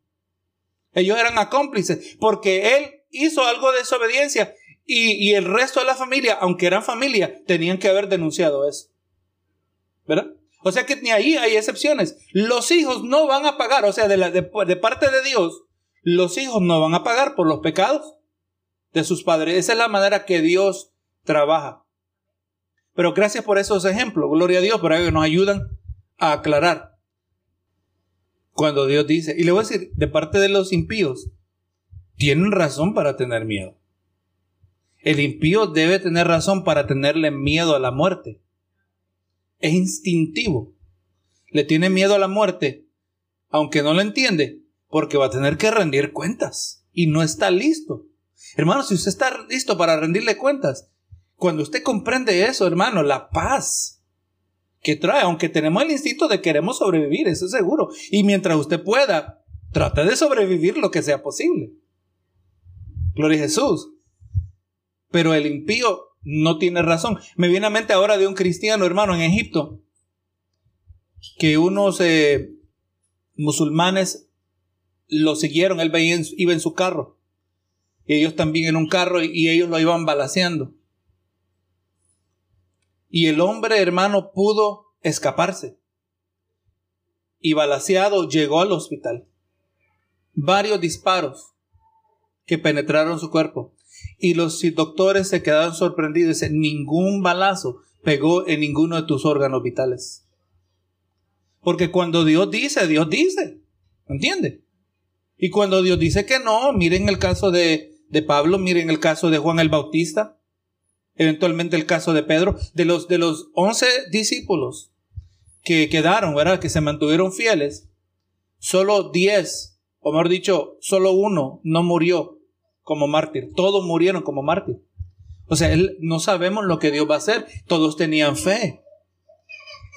Ellos eran acómplices porque él hizo algo de desobediencia y, el resto de la familia, aunque eran familia, tenían que haber denunciado eso. ¿Verdad? O sea que ni ahí hay excepciones. Los hijos no van a pagar, o sea, de, parte de Dios, los hijos no van a pagar por los pecados de sus padres. Esa es la manera que Dios trabaja. Pero gracias por esos ejemplos, gloria a Dios, para que nos ayudan a aclarar. Cuando Dios dice, y le voy a decir, de parte de los impíos, tienen razón para tener miedo. El impío debe tener razón para tenerle miedo a la muerte. Es instintivo. Le tiene miedo a la muerte, aunque no lo entiende, porque va a tener que rendir cuentas y no está listo. Hermano, si usted está listo para rendirle cuentas, cuando usted comprende eso, hermano, la paz que trae, aunque tenemos el instinto de queremos sobrevivir, eso es seguro. Y mientras usted pueda, trate de sobrevivir lo que sea posible. Gloria a Jesús. Pero el impío no tiene razón. Me viene a mente ahora de un cristiano, hermano, en Egipto, que unos eh, musulmanes lo siguieron, él veía iba en su carro, y ellos también en un carro, y ellos lo iban balaseando. Y el hombre hermano pudo escaparse. Y balaseado llegó al hospital. Varios disparos que penetraron su cuerpo. Y los doctores se quedaron sorprendidos. Dicen, ningún balazo pegó en ninguno de tus órganos vitales. Porque cuando Dios dice, Dios dice. ¿Entiende? Y cuando Dios dice que no, miren el caso de, de Pablo, miren el caso de Juan el Bautista eventualmente el caso de Pedro, de los, de los once discípulos que quedaron, ¿verdad? Que se mantuvieron fieles, solo diez, o mejor dicho, solo uno no murió como mártir, todos murieron como mártir. O sea, él, no sabemos lo que Dios va a hacer, todos tenían fe.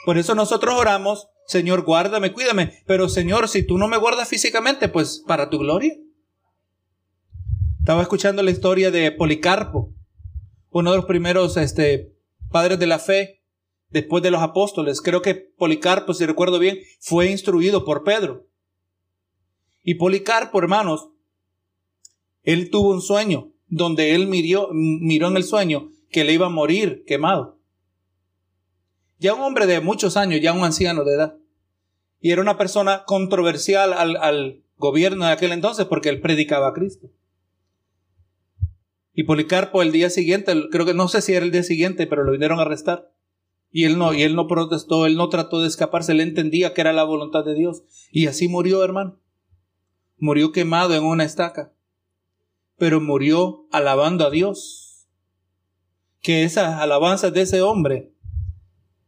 Por eso nosotros oramos, Señor, guárdame, cuídame, pero Señor, si tú no me guardas físicamente, pues para tu gloria. Estaba escuchando la historia de Policarpo, uno de los primeros este, padres de la fe después de los apóstoles. Creo que Policarpo, si recuerdo bien, fue instruido por Pedro. Y Policarpo, hermanos, él tuvo un sueño donde él miró, miró en el sueño que le iba a morir quemado. Ya un hombre de muchos años, ya un anciano de edad. Y era una persona controversial al, gobierno de aquel entonces porque él predicaba a Cristo. Y Policarpo el día siguiente, creo que no sé si era el día siguiente, pero lo vinieron a arrestar. Y él no, y él no protestó, él no trató de escaparse, él entendía que era la voluntad de Dios. Y así murió, hermano. Murió quemado en una estaca. Pero murió alabando a Dios. Que esas alabanzas de ese hombre,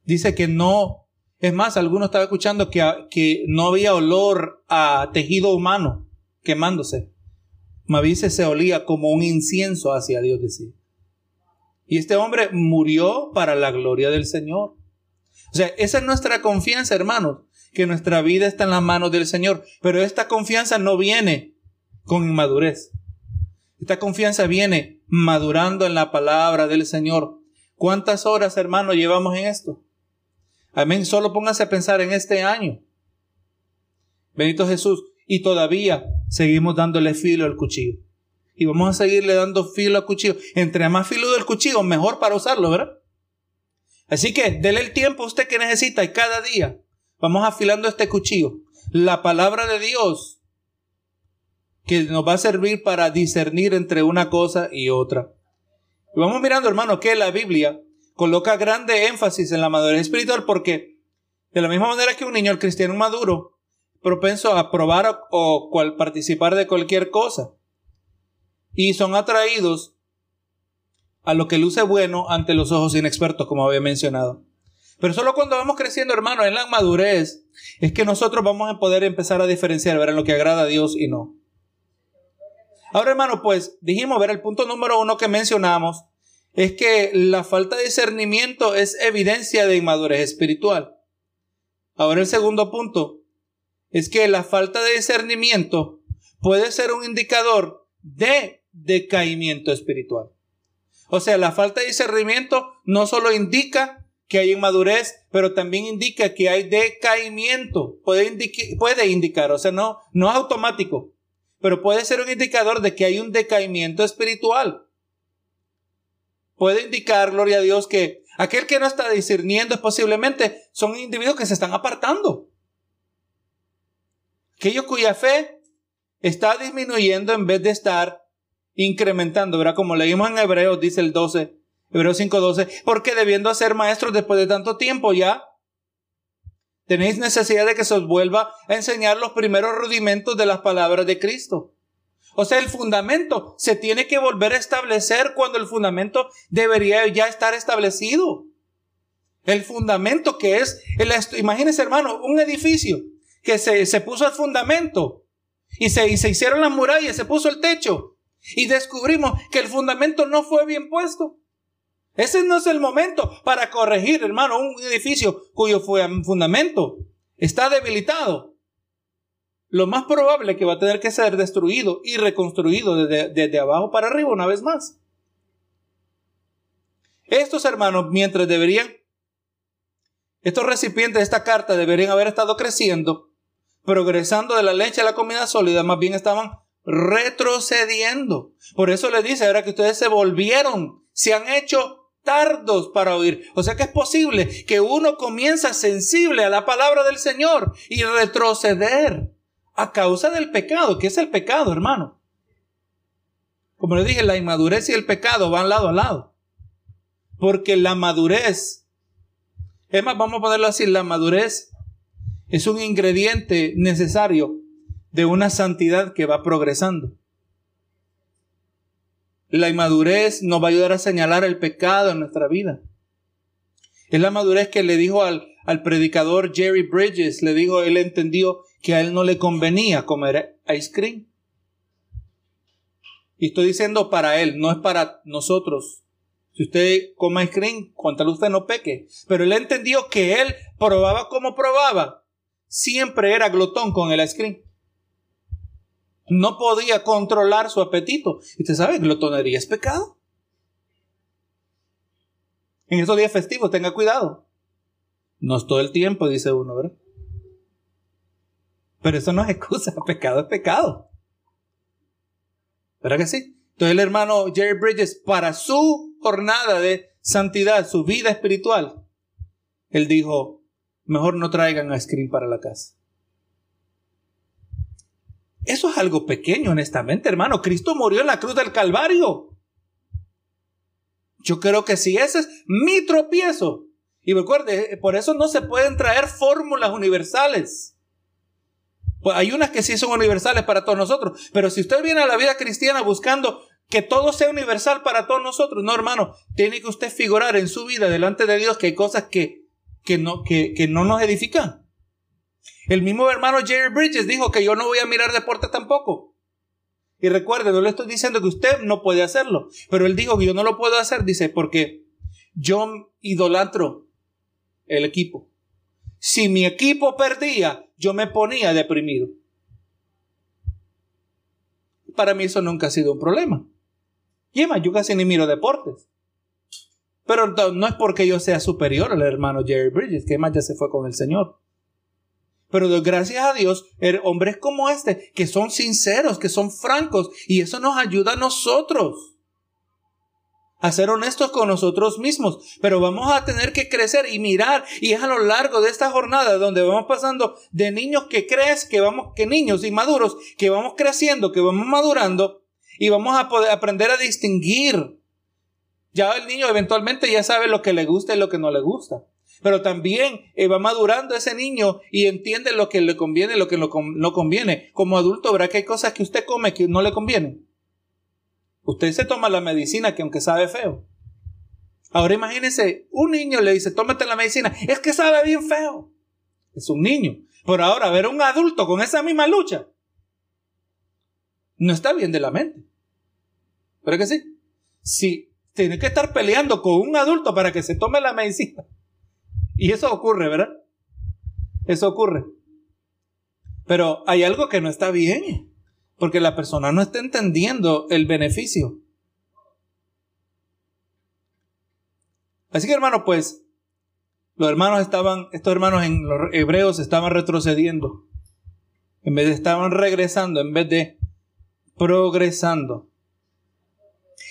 dice que no, es más, alguno estaba escuchando que, que no había olor a tejido humano quemándose. Mavise se olía como un incienso hacia Dios, decía. Y este hombre murió para la gloria del Señor. O sea, esa es nuestra confianza, hermanos, que nuestra vida está en las manos del Señor. Pero esta confianza no viene con inmadurez. Esta confianza viene madurando en la palabra del Señor. ¿Cuántas horas, hermano, llevamos en esto? Amén. Solo póngase a pensar en este año. Bendito Jesús. Y todavía seguimos dándole filo al cuchillo. Y vamos a seguirle dando filo al cuchillo. Entre más filo del cuchillo, mejor para usarlo, ¿verdad? Así que dele el tiempo a usted que necesita y cada día vamos afilando este cuchillo. La palabra de Dios que nos va a servir para discernir entre una cosa y otra. Y vamos mirando, hermano, que la Biblia coloca grande énfasis en la madurez espiritual porque de la misma manera que un niño, el cristiano maduro, propenso a probar o, cual, participar de cualquier cosa. Y son atraídos a lo que luce bueno ante los ojos inexpertos, como había mencionado. Pero solo cuando vamos creciendo, hermano, en la madurez, es que nosotros vamos a poder empezar a diferenciar, ver en lo que agrada a Dios y no. Ahora, hermano, pues dijimos, ver el punto número uno que mencionamos, es que la falta de discernimiento es evidencia de inmadurez espiritual. Ahora el segundo punto es que la falta de discernimiento puede ser un indicador de decaimiento espiritual. O sea, la falta de discernimiento no solo indica que hay inmadurez, pero también indica que hay decaimiento. Puede, puede indicar, o sea, no, no es automático, pero puede ser un indicador de que hay un decaimiento espiritual. Puede indicar, gloria a Dios, que aquel que no está discerniendo es posiblemente son individuos que se están apartando. Aquellos cuya fe está disminuyendo en vez de estar incrementando, ¿verdad? Como leímos en Hebreos, dice el 12, Hebreos 5:12, porque debiendo ser maestros después de tanto tiempo ya, tenéis necesidad de que se os vuelva a enseñar los primeros rudimentos de las palabras de Cristo. O sea, el fundamento se tiene que volver a establecer cuando el fundamento debería ya estar establecido. El fundamento que es, el, imagínense hermano, un edificio que se, se puso el fundamento y se, y se hicieron las murallas, se puso el techo, y descubrimos que el fundamento no fue bien puesto. Ese no es el momento para corregir, hermano, un edificio cuyo fundamento está debilitado. Lo más probable es que va a tener que ser destruido y reconstruido desde, desde abajo para arriba una vez más. Estos hermanos, mientras deberían, estos recipientes de esta carta deberían haber estado creciendo, progresando de la leche a la comida sólida, más bien estaban retrocediendo. Por eso le dice ahora que ustedes se volvieron, se han hecho tardos para oír. O sea que es posible que uno comienza sensible a la palabra del Señor y retroceder a causa del pecado. ¿Qué es el pecado, hermano? Como le dije, la inmadurez y el pecado van lado a lado. Porque la madurez, es más, vamos a ponerlo así, la madurez es un ingrediente necesario de una santidad que va progresando. La inmadurez nos va a ayudar a señalar el pecado en nuestra vida. Es la madurez que le dijo al, al predicador Jerry Bridges, le dijo, él entendió que a él no le convenía comer ice cream. Y estoy diciendo para él, no es para nosotros. Si usted come ice cream, contra usted no peque. Pero él entendió que él probaba como probaba. Siempre era glotón con el ice cream. No podía controlar su apetito. Y usted sabe, glotonería es pecado. En estos días festivos, tenga cuidado. No es todo el tiempo, dice uno, ¿verdad? Pero eso no es excusa, pecado es pecado. ¿Verdad que sí? Entonces el hermano Jerry Bridges, para su jornada de santidad, su vida espiritual, él dijo, mejor no traigan a screen para la casa. Eso es algo pequeño, honestamente, hermano. Cristo murió en la cruz del Calvario. Yo creo que si ese es mi tropiezo. Y recuerde, por eso no se pueden traer fórmulas universales. Pues hay unas que sí son universales para todos nosotros. Pero si usted viene a la vida cristiana buscando que todo sea universal para todos nosotros, no, hermano, tiene que usted figurar en su vida delante de Dios que hay cosas que, que, no, que, que no nos edifican. El mismo hermano Jerry Bridges dijo que yo no voy a mirar deporte tampoco. Y recuerde, no le estoy diciendo que usted no puede hacerlo, pero él dijo que yo no lo puedo hacer, dice, porque yo idolatro el equipo. si mi equipo perdía, yo me ponía deprimido. Para mí eso nunca ha sido un problema. Y además, yo casi ni miro deportes. Pero no es porque yo sea superior al hermano Jerry Bridges, que además ya se fue con el Señor. Pero gracias a Dios, hombres como este, que son sinceros, que son francos, y eso nos ayuda a nosotros a ser honestos con nosotros mismos, pero vamos a tener que crecer y mirar y es a lo largo de esta jornada donde vamos pasando de niños que crees que vamos que niños inmaduros que vamos creciendo, que vamos madurando y vamos a poder aprender a distinguir. Ya el niño eventualmente ya sabe lo que le gusta y lo que no le gusta. Pero también eh, va madurando ese niño y entiende lo que le conviene lo que no conviene. Como adulto verá que hay cosas que usted come que no le convienen. Usted se toma la medicina que aunque sabe feo. Ahora imagínese, un niño le dice, tómate la medicina, es que sabe bien feo. Es un niño. Pero ahora ver a un adulto con esa misma lucha, no está bien de la mente. ¿Pero que sí? Si tiene que estar peleando con un adulto para que se tome la medicina. Y eso ocurre, ¿verdad? Eso ocurre. Pero hay algo que no está bien. Porque la persona no está entendiendo el beneficio. Así que hermano, pues, los hermanos estaban, estos hermanos en los hebreos estaban retrocediendo. En vez de estaban regresando, en vez de progresando.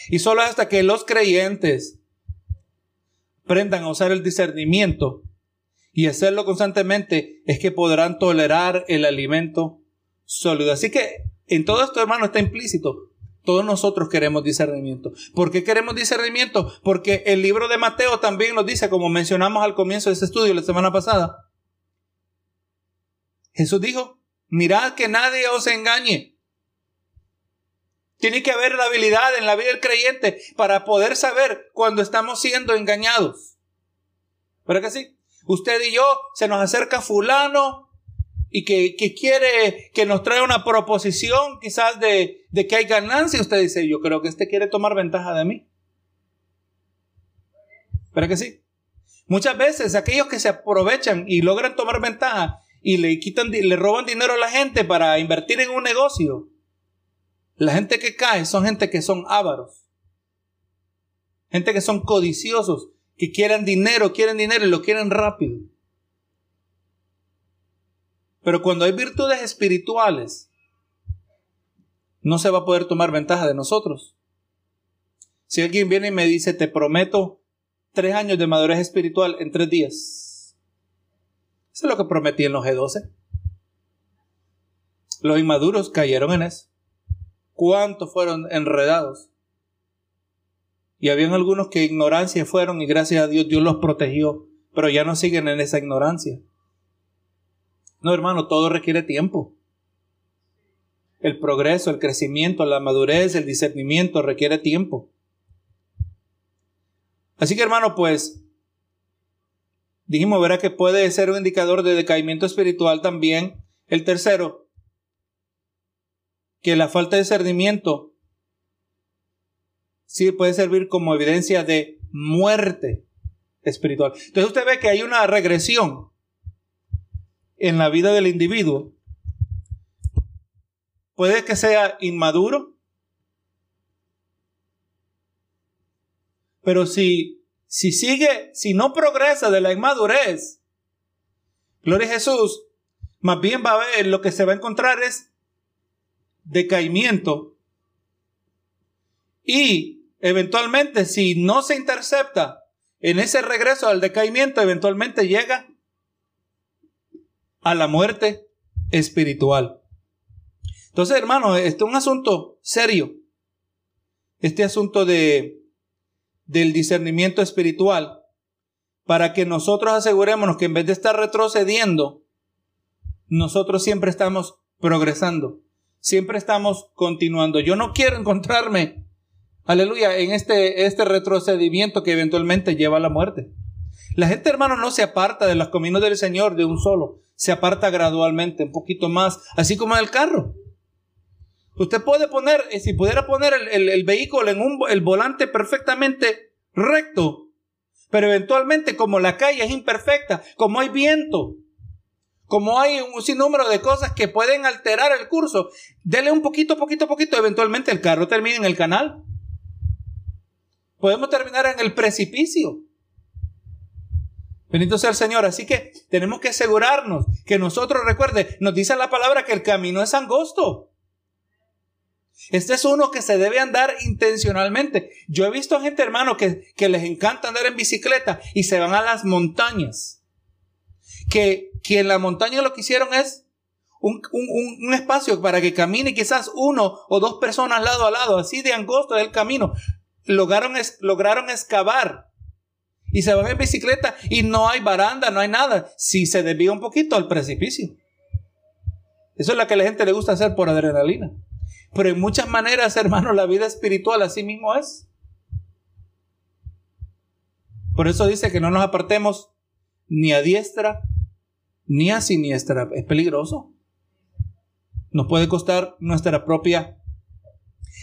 Y solo hasta que los creyentes aprendan a usar el discernimiento y hacerlo constantemente es que podrán tolerar el alimento sólido. Así que en todo esto, hermano, está implícito. Todos nosotros queremos discernimiento. ¿Por qué queremos discernimiento? Porque el libro de Mateo también nos dice, como mencionamos al comienzo de este estudio la semana pasada. Jesús dijo, mirad que nadie os engañe. Tiene que haber la habilidad en la vida del creyente para poder saber cuando estamos siendo engañados. ¿Verdad que sí? Usted y yo se nos acerca fulano y que, quiere que nos trae una proposición quizás de, de que hay ganancia, usted dice, yo creo que este quiere tomar ventaja de mí. ¿Pero que sí? Muchas veces aquellos que se aprovechan y logran tomar ventaja y le quitan, le roban dinero a la gente para invertir en un negocio. La gente que cae son gente que son ávaros. Gente que son codiciosos, que quieren dinero, quieren dinero y lo quieren rápido. Pero cuando hay virtudes espirituales, no se va a poder tomar ventaja de nosotros. Si alguien viene y me dice, te prometo tres años de madurez espiritual en tres días. Eso es lo que prometí en los G12. Los inmaduros cayeron en eso. ¿Cuántos fueron enredados? Y habían algunos que ignorancia fueron y gracias a Dios Dios los protegió, pero ya no siguen en esa ignorancia. No, hermano, todo requiere tiempo. El progreso, el crecimiento, la madurez, el discernimiento requiere tiempo. Así que, hermano, pues, dijimos, verá que puede ser un indicador de decaimiento espiritual también. El tercero, que la falta de discernimiento sí puede servir como evidencia de muerte espiritual. Entonces usted ve que hay una regresión en la vida del individuo. Puede que sea inmaduro, pero si, si sigue, si no progresa de la inmadurez, gloria a Jesús, más bien va a ver, lo que se va a encontrar es decaimiento. Y eventualmente, si no se intercepta en ese regreso al decaimiento, eventualmente llega a la muerte espiritual. Entonces, hermano, este es un asunto serio. Este asunto de, del discernimiento espiritual, para que nosotros asegurémonos que en vez de estar retrocediendo, nosotros siempre estamos progresando, siempre estamos continuando. Yo no quiero encontrarme, aleluya, en este, este retrocedimiento que eventualmente lleva a la muerte. La gente, hermano, no se aparta de los caminos del Señor de un solo. Se aparta gradualmente, un poquito más, así como en el carro. Usted puede poner, eh, si pudiera poner el, vehículo en un, el volante perfectamente recto, Pero eventualmente, como la calle es imperfecta, como hay viento, como hay un sinnúmero de cosas que pueden alterar el curso, dele un poquito, poquito, poquito, eventualmente el carro termina en el canal. Podemos terminar en el precipicio. Bendito sea el Señor. Así que tenemos que asegurarnos que nosotros, recuerde, nos dice la palabra que el camino es angosto. Este es uno que se debe andar intencionalmente. Yo he visto gente, hermano, que, que les encanta andar en bicicleta y se van a las montañas. Que, que en la montaña lo que hicieron es un, un, un, espacio para que camine quizás uno o dos personas lado a lado, así de angosto del camino. Lograron, es, lograron excavar y se van en bicicleta y no hay baranda, no hay nada. Si se desvía un poquito al precipicio. Eso es lo que a la gente le gusta hacer por adrenalina. Pero en muchas maneras, hermano, la vida espiritual así mismo es. Por eso dice que no nos apartemos ni a diestra ni a siniestra. Es peligroso. Nos puede costar nuestra propia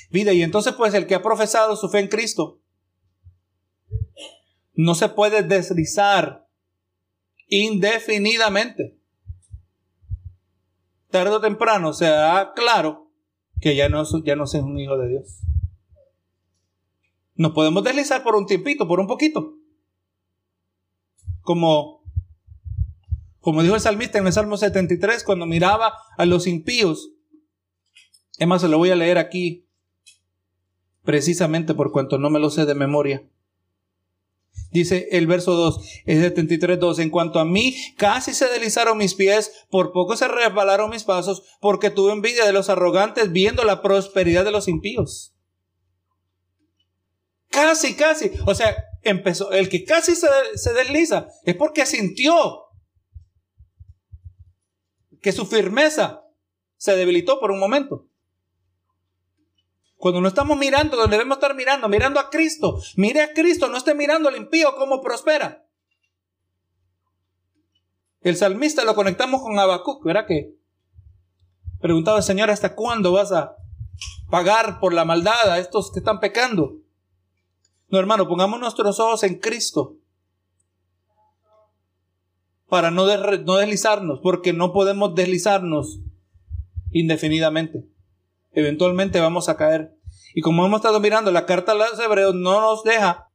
vida. Y entonces, pues, el que ha profesado su fe en Cristo no se puede deslizar indefinidamente. Tarde o temprano se da claro que ya no, ya no es un hijo de Dios. Nos podemos deslizar por un tiempito, por un poquito. Como, como dijo el salmista en el Salmo 73, cuando miraba a los impíos. Es más, se lo voy a leer aquí, precisamente por cuanto no me lo sé de memoria. Dice el verso 2, es 73, 2. En cuanto a mí, casi se deslizaron mis pies, por poco se resbalaron mis pasos, porque tuve envidia de los arrogantes viendo la prosperidad de los impíos. Casi, casi. O sea, empezó, el que casi se, se desliza es porque sintió que su firmeza se debilitó por un momento. Cuando no estamos mirando donde debemos estar mirando, mirando a Cristo. Mire a Cristo, no esté mirando al impío cómo prospera. El salmista lo conectamos con Habacuc, ¿verdad que? Preguntaba el Señor, ¿hasta cuándo vas a pagar por la maldad a estos que están pecando? No, hermano, pongamos nuestros ojos en Cristo para no, no deslizarnos, porque no podemos deslizarnos indefinidamente eventualmente vamos a caer. Y como hemos estado mirando, la carta a los hebreos no nos deja,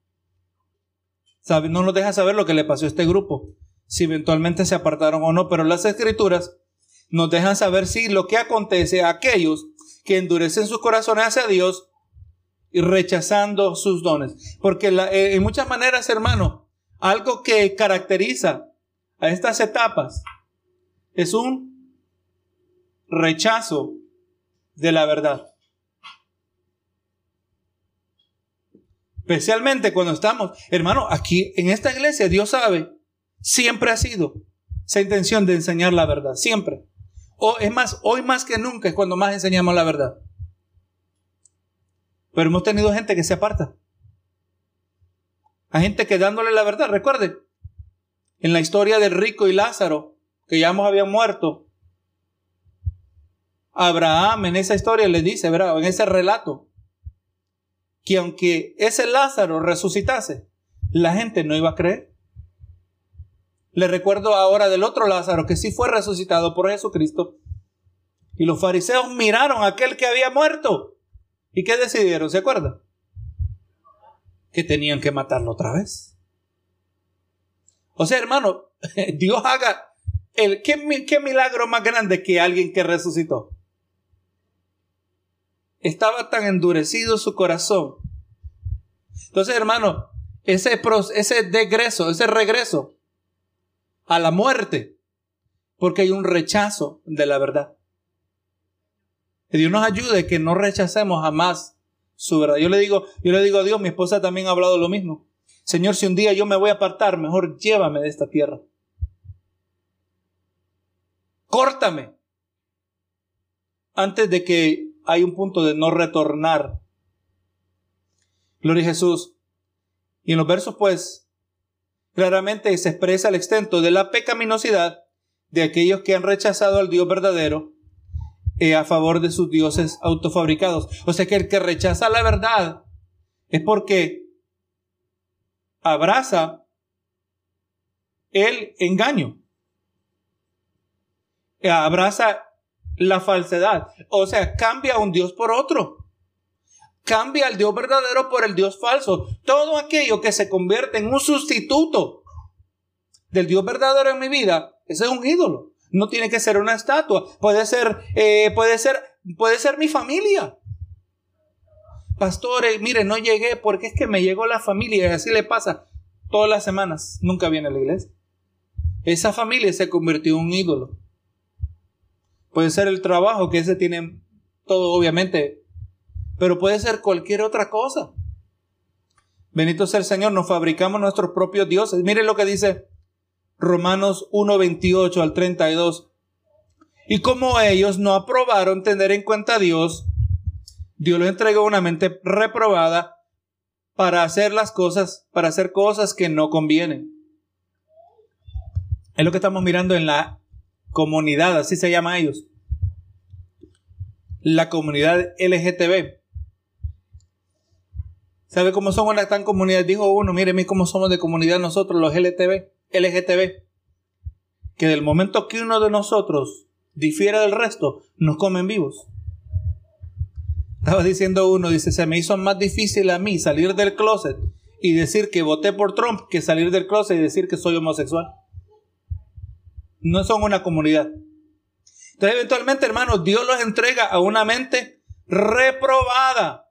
no nos deja saber lo que le pasó a este grupo, si eventualmente se apartaron o no, pero las escrituras nos dejan saber si lo que acontece a aquellos que endurecen sus corazones hacia Dios y rechazando sus dones. Porque eh, en muchas maneras, hermano, algo que caracteriza a estas etapas es un rechazo de la verdad. Especialmente cuando estamos, hermano, aquí en esta iglesia, Dios sabe, siempre ha sido esa intención de enseñar la verdad, siempre. O es más, hoy más que nunca es cuando más enseñamos la verdad. Pero hemos tenido gente que se aparta. Hay gente que dándole la verdad, recuerde, en la historia del rico y Lázaro, que ya hemos habían muerto, Abraham en esa historia le dice, ¿verdad? En ese relato, que aunque ese Lázaro resucitase, la gente no iba a creer. Le recuerdo ahora del otro Lázaro que sí fue resucitado por Jesucristo. Y los fariseos miraron a aquel que había muerto. ¿Y qué decidieron? ¿Se acuerdan? Que tenían que matarlo otra vez. O sea, hermano, Dios haga el qué, qué milagro más grande que alguien que resucitó estaba tan endurecido su corazón. Entonces, hermano, ese, ese degreso, ese regreso a la muerte, porque hay un rechazo de la verdad. Que Dios nos ayude que no rechacemos jamás su verdad. Yo le digo, yo le digo a Dios, mi esposa también ha hablado lo mismo. Señor, si un día yo me voy a apartar, mejor llévame de esta tierra. Córtame. Antes de que hay un punto de no retornar. Gloria a Jesús. Y en los versos, pues, claramente se expresa el extento de la pecaminosidad de aquellos que han rechazado al Dios verdadero eh, a favor de sus dioses autofabricados. O sea que el que rechaza la verdad es porque abraza el engaño. Abraza la falsedad. O sea, cambia un Dios por otro. Cambia el Dios verdadero por el Dios falso. Todo aquello que se convierte en un sustituto del Dios verdadero en mi vida, ese es un ídolo. No tiene que ser una estatua. Puede ser, eh, puede ser, puede ser mi familia. Pastores, mire, no llegué porque es que me llegó la familia y así le pasa todas las semanas. Nunca viene a la iglesia. Esa familia se convirtió en un ídolo. Puede ser el trabajo, que ese tiene todo, obviamente, pero puede ser cualquier otra cosa. Bendito sea el Señor, nos fabricamos nuestros propios dioses. Miren lo que dice Romanos 1, 28 al 32. Y como ellos no aprobaron tener en cuenta a Dios, Dios le entregó una mente reprobada para hacer las cosas, para hacer cosas que no convienen. Es lo que estamos mirando en la comunidad, así se llama ellos. La comunidad LGTB. ¿Sabe cómo somos la tan comunidad? Dijo uno, mire, cómo somos de comunidad nosotros, los LGTB, LGTB. Que del momento que uno de nosotros difiere del resto, nos comen vivos. Estaba diciendo uno, dice, se me hizo más difícil a mí salir del closet y decir que voté por Trump que salir del closet y decir que soy homosexual. No son una comunidad. Entonces, eventualmente, hermanos, Dios los entrega a una mente reprobada.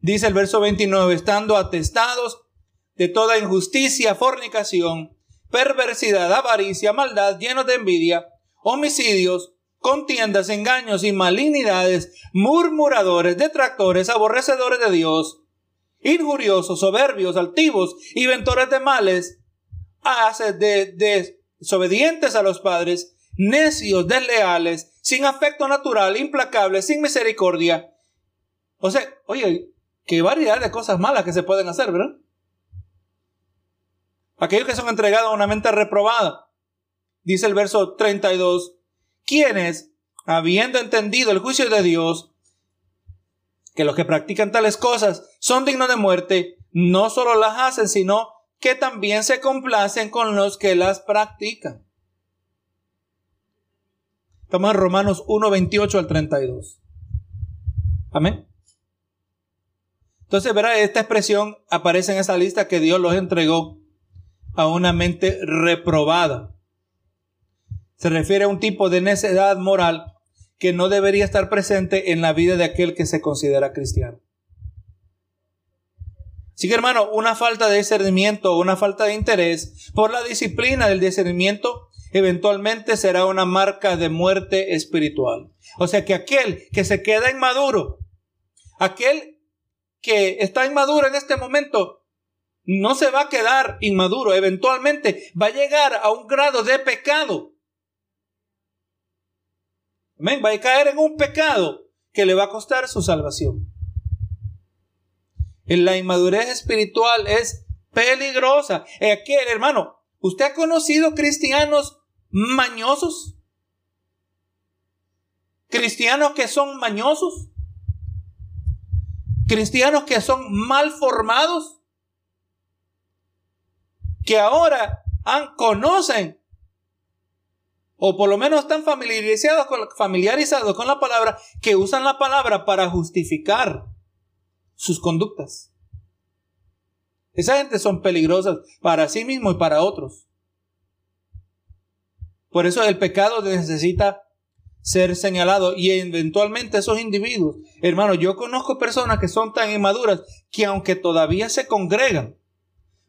Dice el verso 29, estando atestados de toda injusticia, fornicación, perversidad, avaricia, maldad, llenos de envidia, homicidios, contiendas, engaños y malignidades, murmuradores, detractores, aborrecedores de Dios, injuriosos, soberbios, altivos, inventores de males, hace de, desobedientes a los padres, necios, desleales, sin afecto natural, implacables, sin misericordia. O sea, oye, qué variedad de cosas malas que se pueden hacer, ¿verdad? Aquellos que son entregados a una mente reprobada. Dice el verso 32, quienes, habiendo entendido el juicio de Dios, que los que practican tales cosas son dignos de muerte, no solo las hacen, sino que también se complacen con los que las practican. Estamos en Romanos 1, 28 al 32. Amén. Entonces, verá, esta expresión aparece en esa lista que Dios los entregó a una mente reprobada. Se refiere a un tipo de necedad moral que no debería estar presente en la vida de aquel que se considera cristiano. Así que hermano, una falta de discernimiento o una falta de interés por la disciplina del discernimiento eventualmente será una marca de muerte espiritual. O sea que aquel que se queda inmaduro, aquel que está inmaduro en este momento, no se va a quedar inmaduro, eventualmente va a llegar a un grado de pecado Va a caer en un pecado que le va a costar su salvación. La inmadurez espiritual es peligrosa. Aquí, hermano, ¿usted ha conocido cristianos mañosos? ¿Cristianos que son mañosos? ¿Cristianos que son mal formados? Que ahora han, conocen o por lo menos están familiarizados con, familiarizados con la palabra, que usan la palabra para justificar sus conductas. Esa gente son peligrosas para sí mismo y para otros. Por eso el pecado necesita ser señalado y eventualmente esos individuos, hermano, yo conozco personas que son tan inmaduras que aunque todavía se congregan,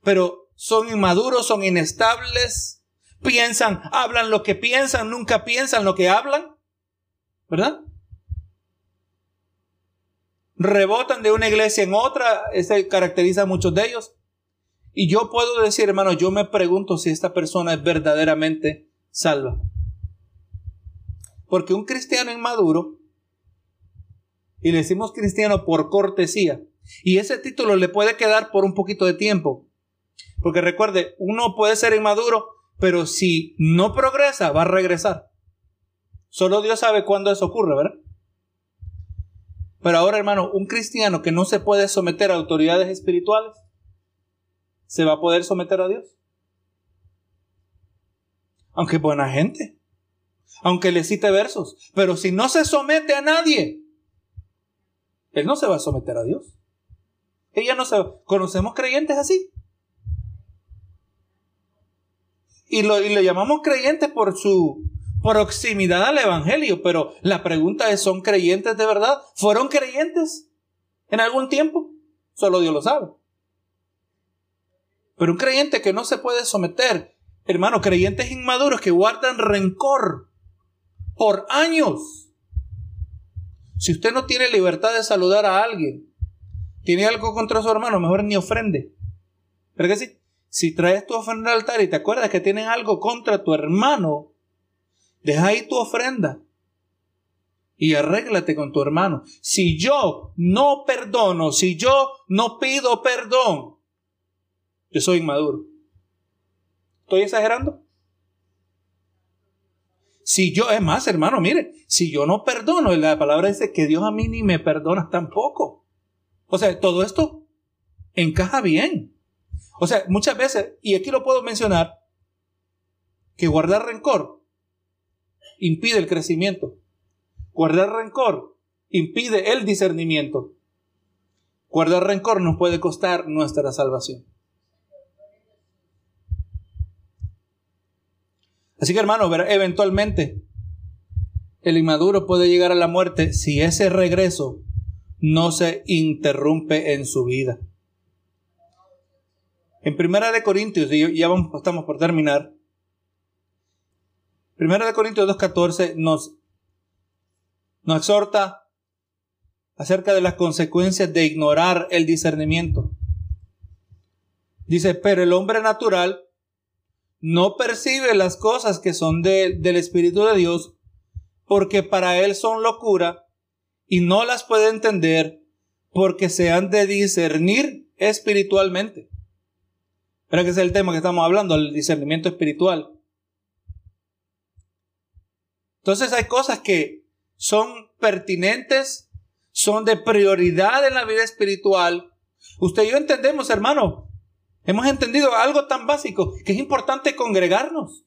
pero son inmaduros, son inestables, piensan, hablan lo que piensan, nunca piensan lo que hablan, ¿verdad? Rebotan de una iglesia en otra, ese caracteriza a muchos de ellos. Y yo puedo decir, hermano, yo me pregunto si esta persona es verdaderamente salva. Porque un cristiano inmaduro, y le decimos cristiano por cortesía, y ese título le puede quedar por un poquito de tiempo. Porque recuerde, uno puede ser inmaduro pero si no progresa, va a regresar. Solo Dios sabe cuándo eso ocurre, ¿verdad? Pero ahora, hermano, un cristiano que no se puede someter a autoridades espirituales, ¿se va a poder someter a Dios? Aunque buena gente, aunque le cite versos, pero si no se somete a nadie, él no se va a someter a Dios. Ella no se conocemos creyentes así. Y lo, y lo llamamos creyentes por su proximidad al Evangelio, pero la pregunta es, ¿son creyentes de verdad? ¿Fueron creyentes en algún tiempo? Solo Dios lo sabe. Pero un creyente que no se puede someter, hermano, creyentes inmaduros que guardan rencor por años. Si usted no tiene libertad de saludar a alguien, tiene algo contra su hermano, mejor ni ofrende. ¿Pero que sí? Si traes tu ofrenda al altar y te acuerdas que tienen algo contra tu hermano, deja ahí tu ofrenda y arréglate con tu hermano. Si yo no perdono, si yo no pido perdón, yo soy inmaduro. ¿Estoy exagerando? Si yo, es más, hermano, mire, si yo no perdono, la palabra dice que Dios a mí ni me perdona tampoco. O sea, todo esto encaja bien. O sea, muchas veces, y aquí lo puedo mencionar, que guardar rencor impide el crecimiento. Guardar rencor impide el discernimiento. Guardar rencor nos puede costar nuestra salvación. Así que hermano, eventualmente el inmaduro puede llegar a la muerte si ese regreso no se interrumpe en su vida. En Primera de Corintios, y ya estamos por terminar. Primera de Corintios 2.14 nos, nos exhorta acerca de las consecuencias de ignorar el discernimiento. Dice, pero el hombre natural no percibe las cosas que son del Espíritu de Dios, porque para él son locura y no las puede entender porque se han de discernir espiritualmente. Pero que es el tema que estamos hablando, el discernimiento espiritual. Entonces hay cosas que son pertinentes, son de prioridad en la vida espiritual. Usted y yo entendemos, hermano, hemos entendido algo tan básico, que es importante congregarnos,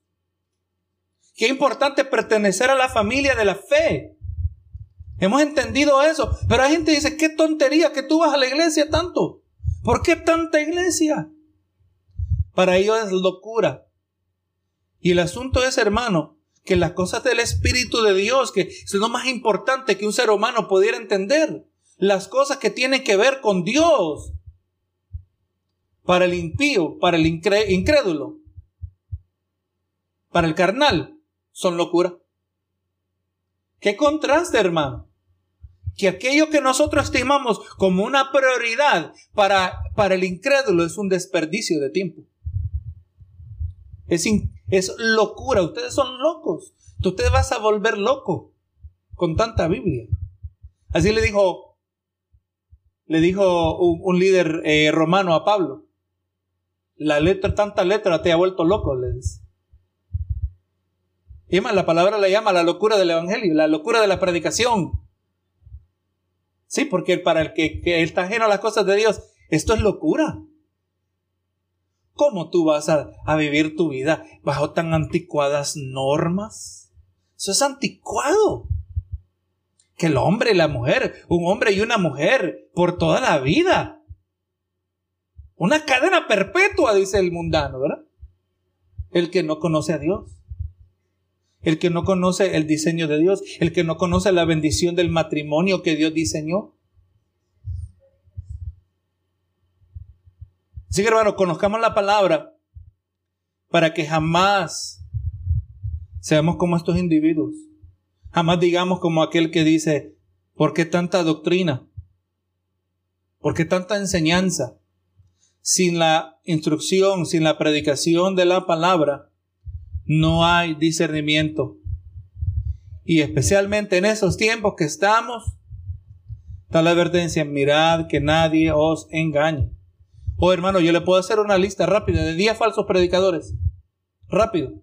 que es importante pertenecer a la familia de la fe. Hemos entendido eso, pero hay gente que dice, qué tontería que tú vas a la iglesia tanto. ¿Por qué tanta iglesia? Para ellos es locura. Y el asunto es, hermano, que las cosas del Espíritu de Dios, que es lo más importante que un ser humano pudiera entender, las cosas que tienen que ver con Dios, para el impío, para el incrédulo, para el carnal, son locura. Qué contraste, hermano. Que aquello que nosotros estimamos como una prioridad para, para el incrédulo es un desperdicio de tiempo. Es, es locura. Ustedes son locos. Tú te vas a volver loco con tanta Biblia. Así le dijo, le dijo un, líder eh, romano a Pablo. La letra, tanta letra te ha vuelto loco, le dice. Y más, la palabra le llama la locura del evangelio, la locura de la predicación. Sí, porque para el que, que está ajeno a las cosas de Dios, esto es locura. ¿Cómo tú vas a, vivir tu vida bajo tan anticuadas normas? Eso es anticuado. Que el hombre y la mujer, un hombre y una mujer, por toda la vida. Una cadena perpetua, dice el mundano, ¿verdad? El que no conoce a Dios. El que no conoce el diseño de Dios. El que no conoce la bendición del matrimonio que Dios diseñó. Así que hermano, conozcamos la palabra para que jamás seamos como estos individuos. Jamás digamos como aquel que dice, ¿por qué tanta doctrina? ¿Por qué tanta enseñanza? Sin la instrucción, sin la predicación de la palabra, no hay discernimiento. Y especialmente en esos tiempos que estamos, la advertencia, mirad que nadie os engañe. Oh hermano, yo le puedo hacer una lista rápida de 10 falsos predicadores. Rápido.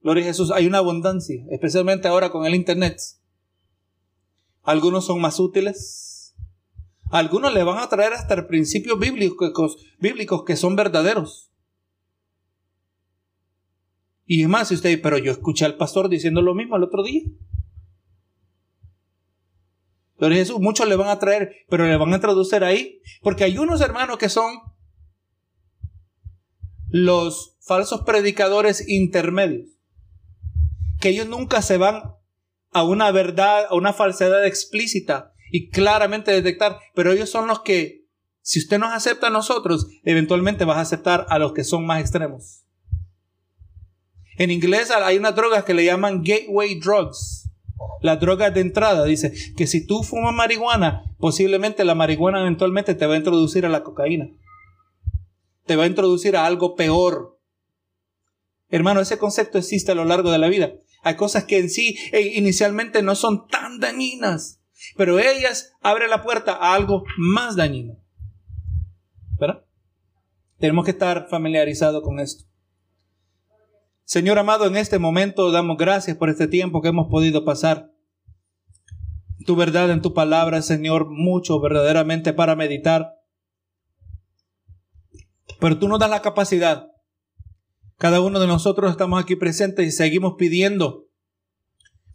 Gloria a Jesús, hay una abundancia, especialmente ahora con el Internet. Algunos son más útiles, algunos le van a traer hasta principios bíblicos, bíblicos que son verdaderos. Y es más, si usted, pero yo escuché al pastor diciendo lo mismo el otro día. Pero Jesús, muchos le van a traer, pero le van a introducir ahí, porque hay unos hermanos que son los falsos predicadores intermedios, que ellos nunca se van a una verdad, a una falsedad explícita y claramente detectar, pero ellos son los que, si usted nos acepta a nosotros, eventualmente vas a aceptar a los que son más extremos. En inglés hay unas drogas que le llaman gateway drugs. Las drogas de entrada. Dice que si tú fumas marihuana, posiblemente la marihuana eventualmente te va a introducir a la cocaína. Te va a introducir a algo peor. Hermano, ese concepto existe a lo largo de la vida. Hay cosas que en sí inicialmente no son tan dañinas, pero ellas abren la puerta a algo más dañino. ¿Verdad? Tenemos que estar familiarizados con esto. Señor amado, en este momento damos gracias por este tiempo que hemos podido pasar. Tu verdad en tu palabra, Señor, mucho verdaderamente para meditar. Pero tú nos das la capacidad. Cada uno de nosotros estamos aquí presentes y seguimos pidiendo,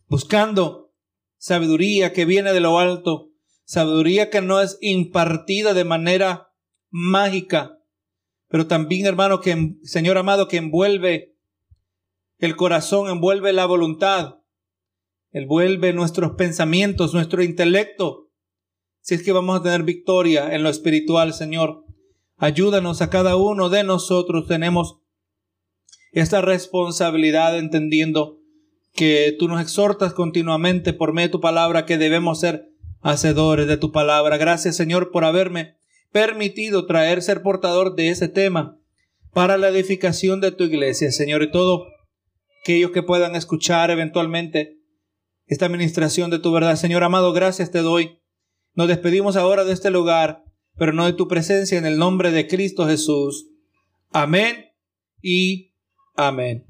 buscando sabiduría que viene de lo alto, sabiduría que no es impartida de manera mágica, pero también, hermano, que, Señor amado, que envuelve el corazón envuelve la voluntad, envuelve nuestros pensamientos, nuestro intelecto. Si es que vamos a tener victoria en lo espiritual, Señor, ayúdanos a cada uno de nosotros. Tenemos esta responsabilidad entendiendo que tú nos exhortas continuamente por medio de tu palabra que debemos ser hacedores de tu palabra. Gracias, Señor, por haberme permitido traer ser portador de ese tema para la edificación de tu iglesia, Señor, y todo aquellos que puedan escuchar eventualmente esta administración de tu verdad. Señor amado, gracias te doy. Nos despedimos ahora de este lugar, pero no de tu presencia en el nombre de Cristo Jesús. Amén y amén.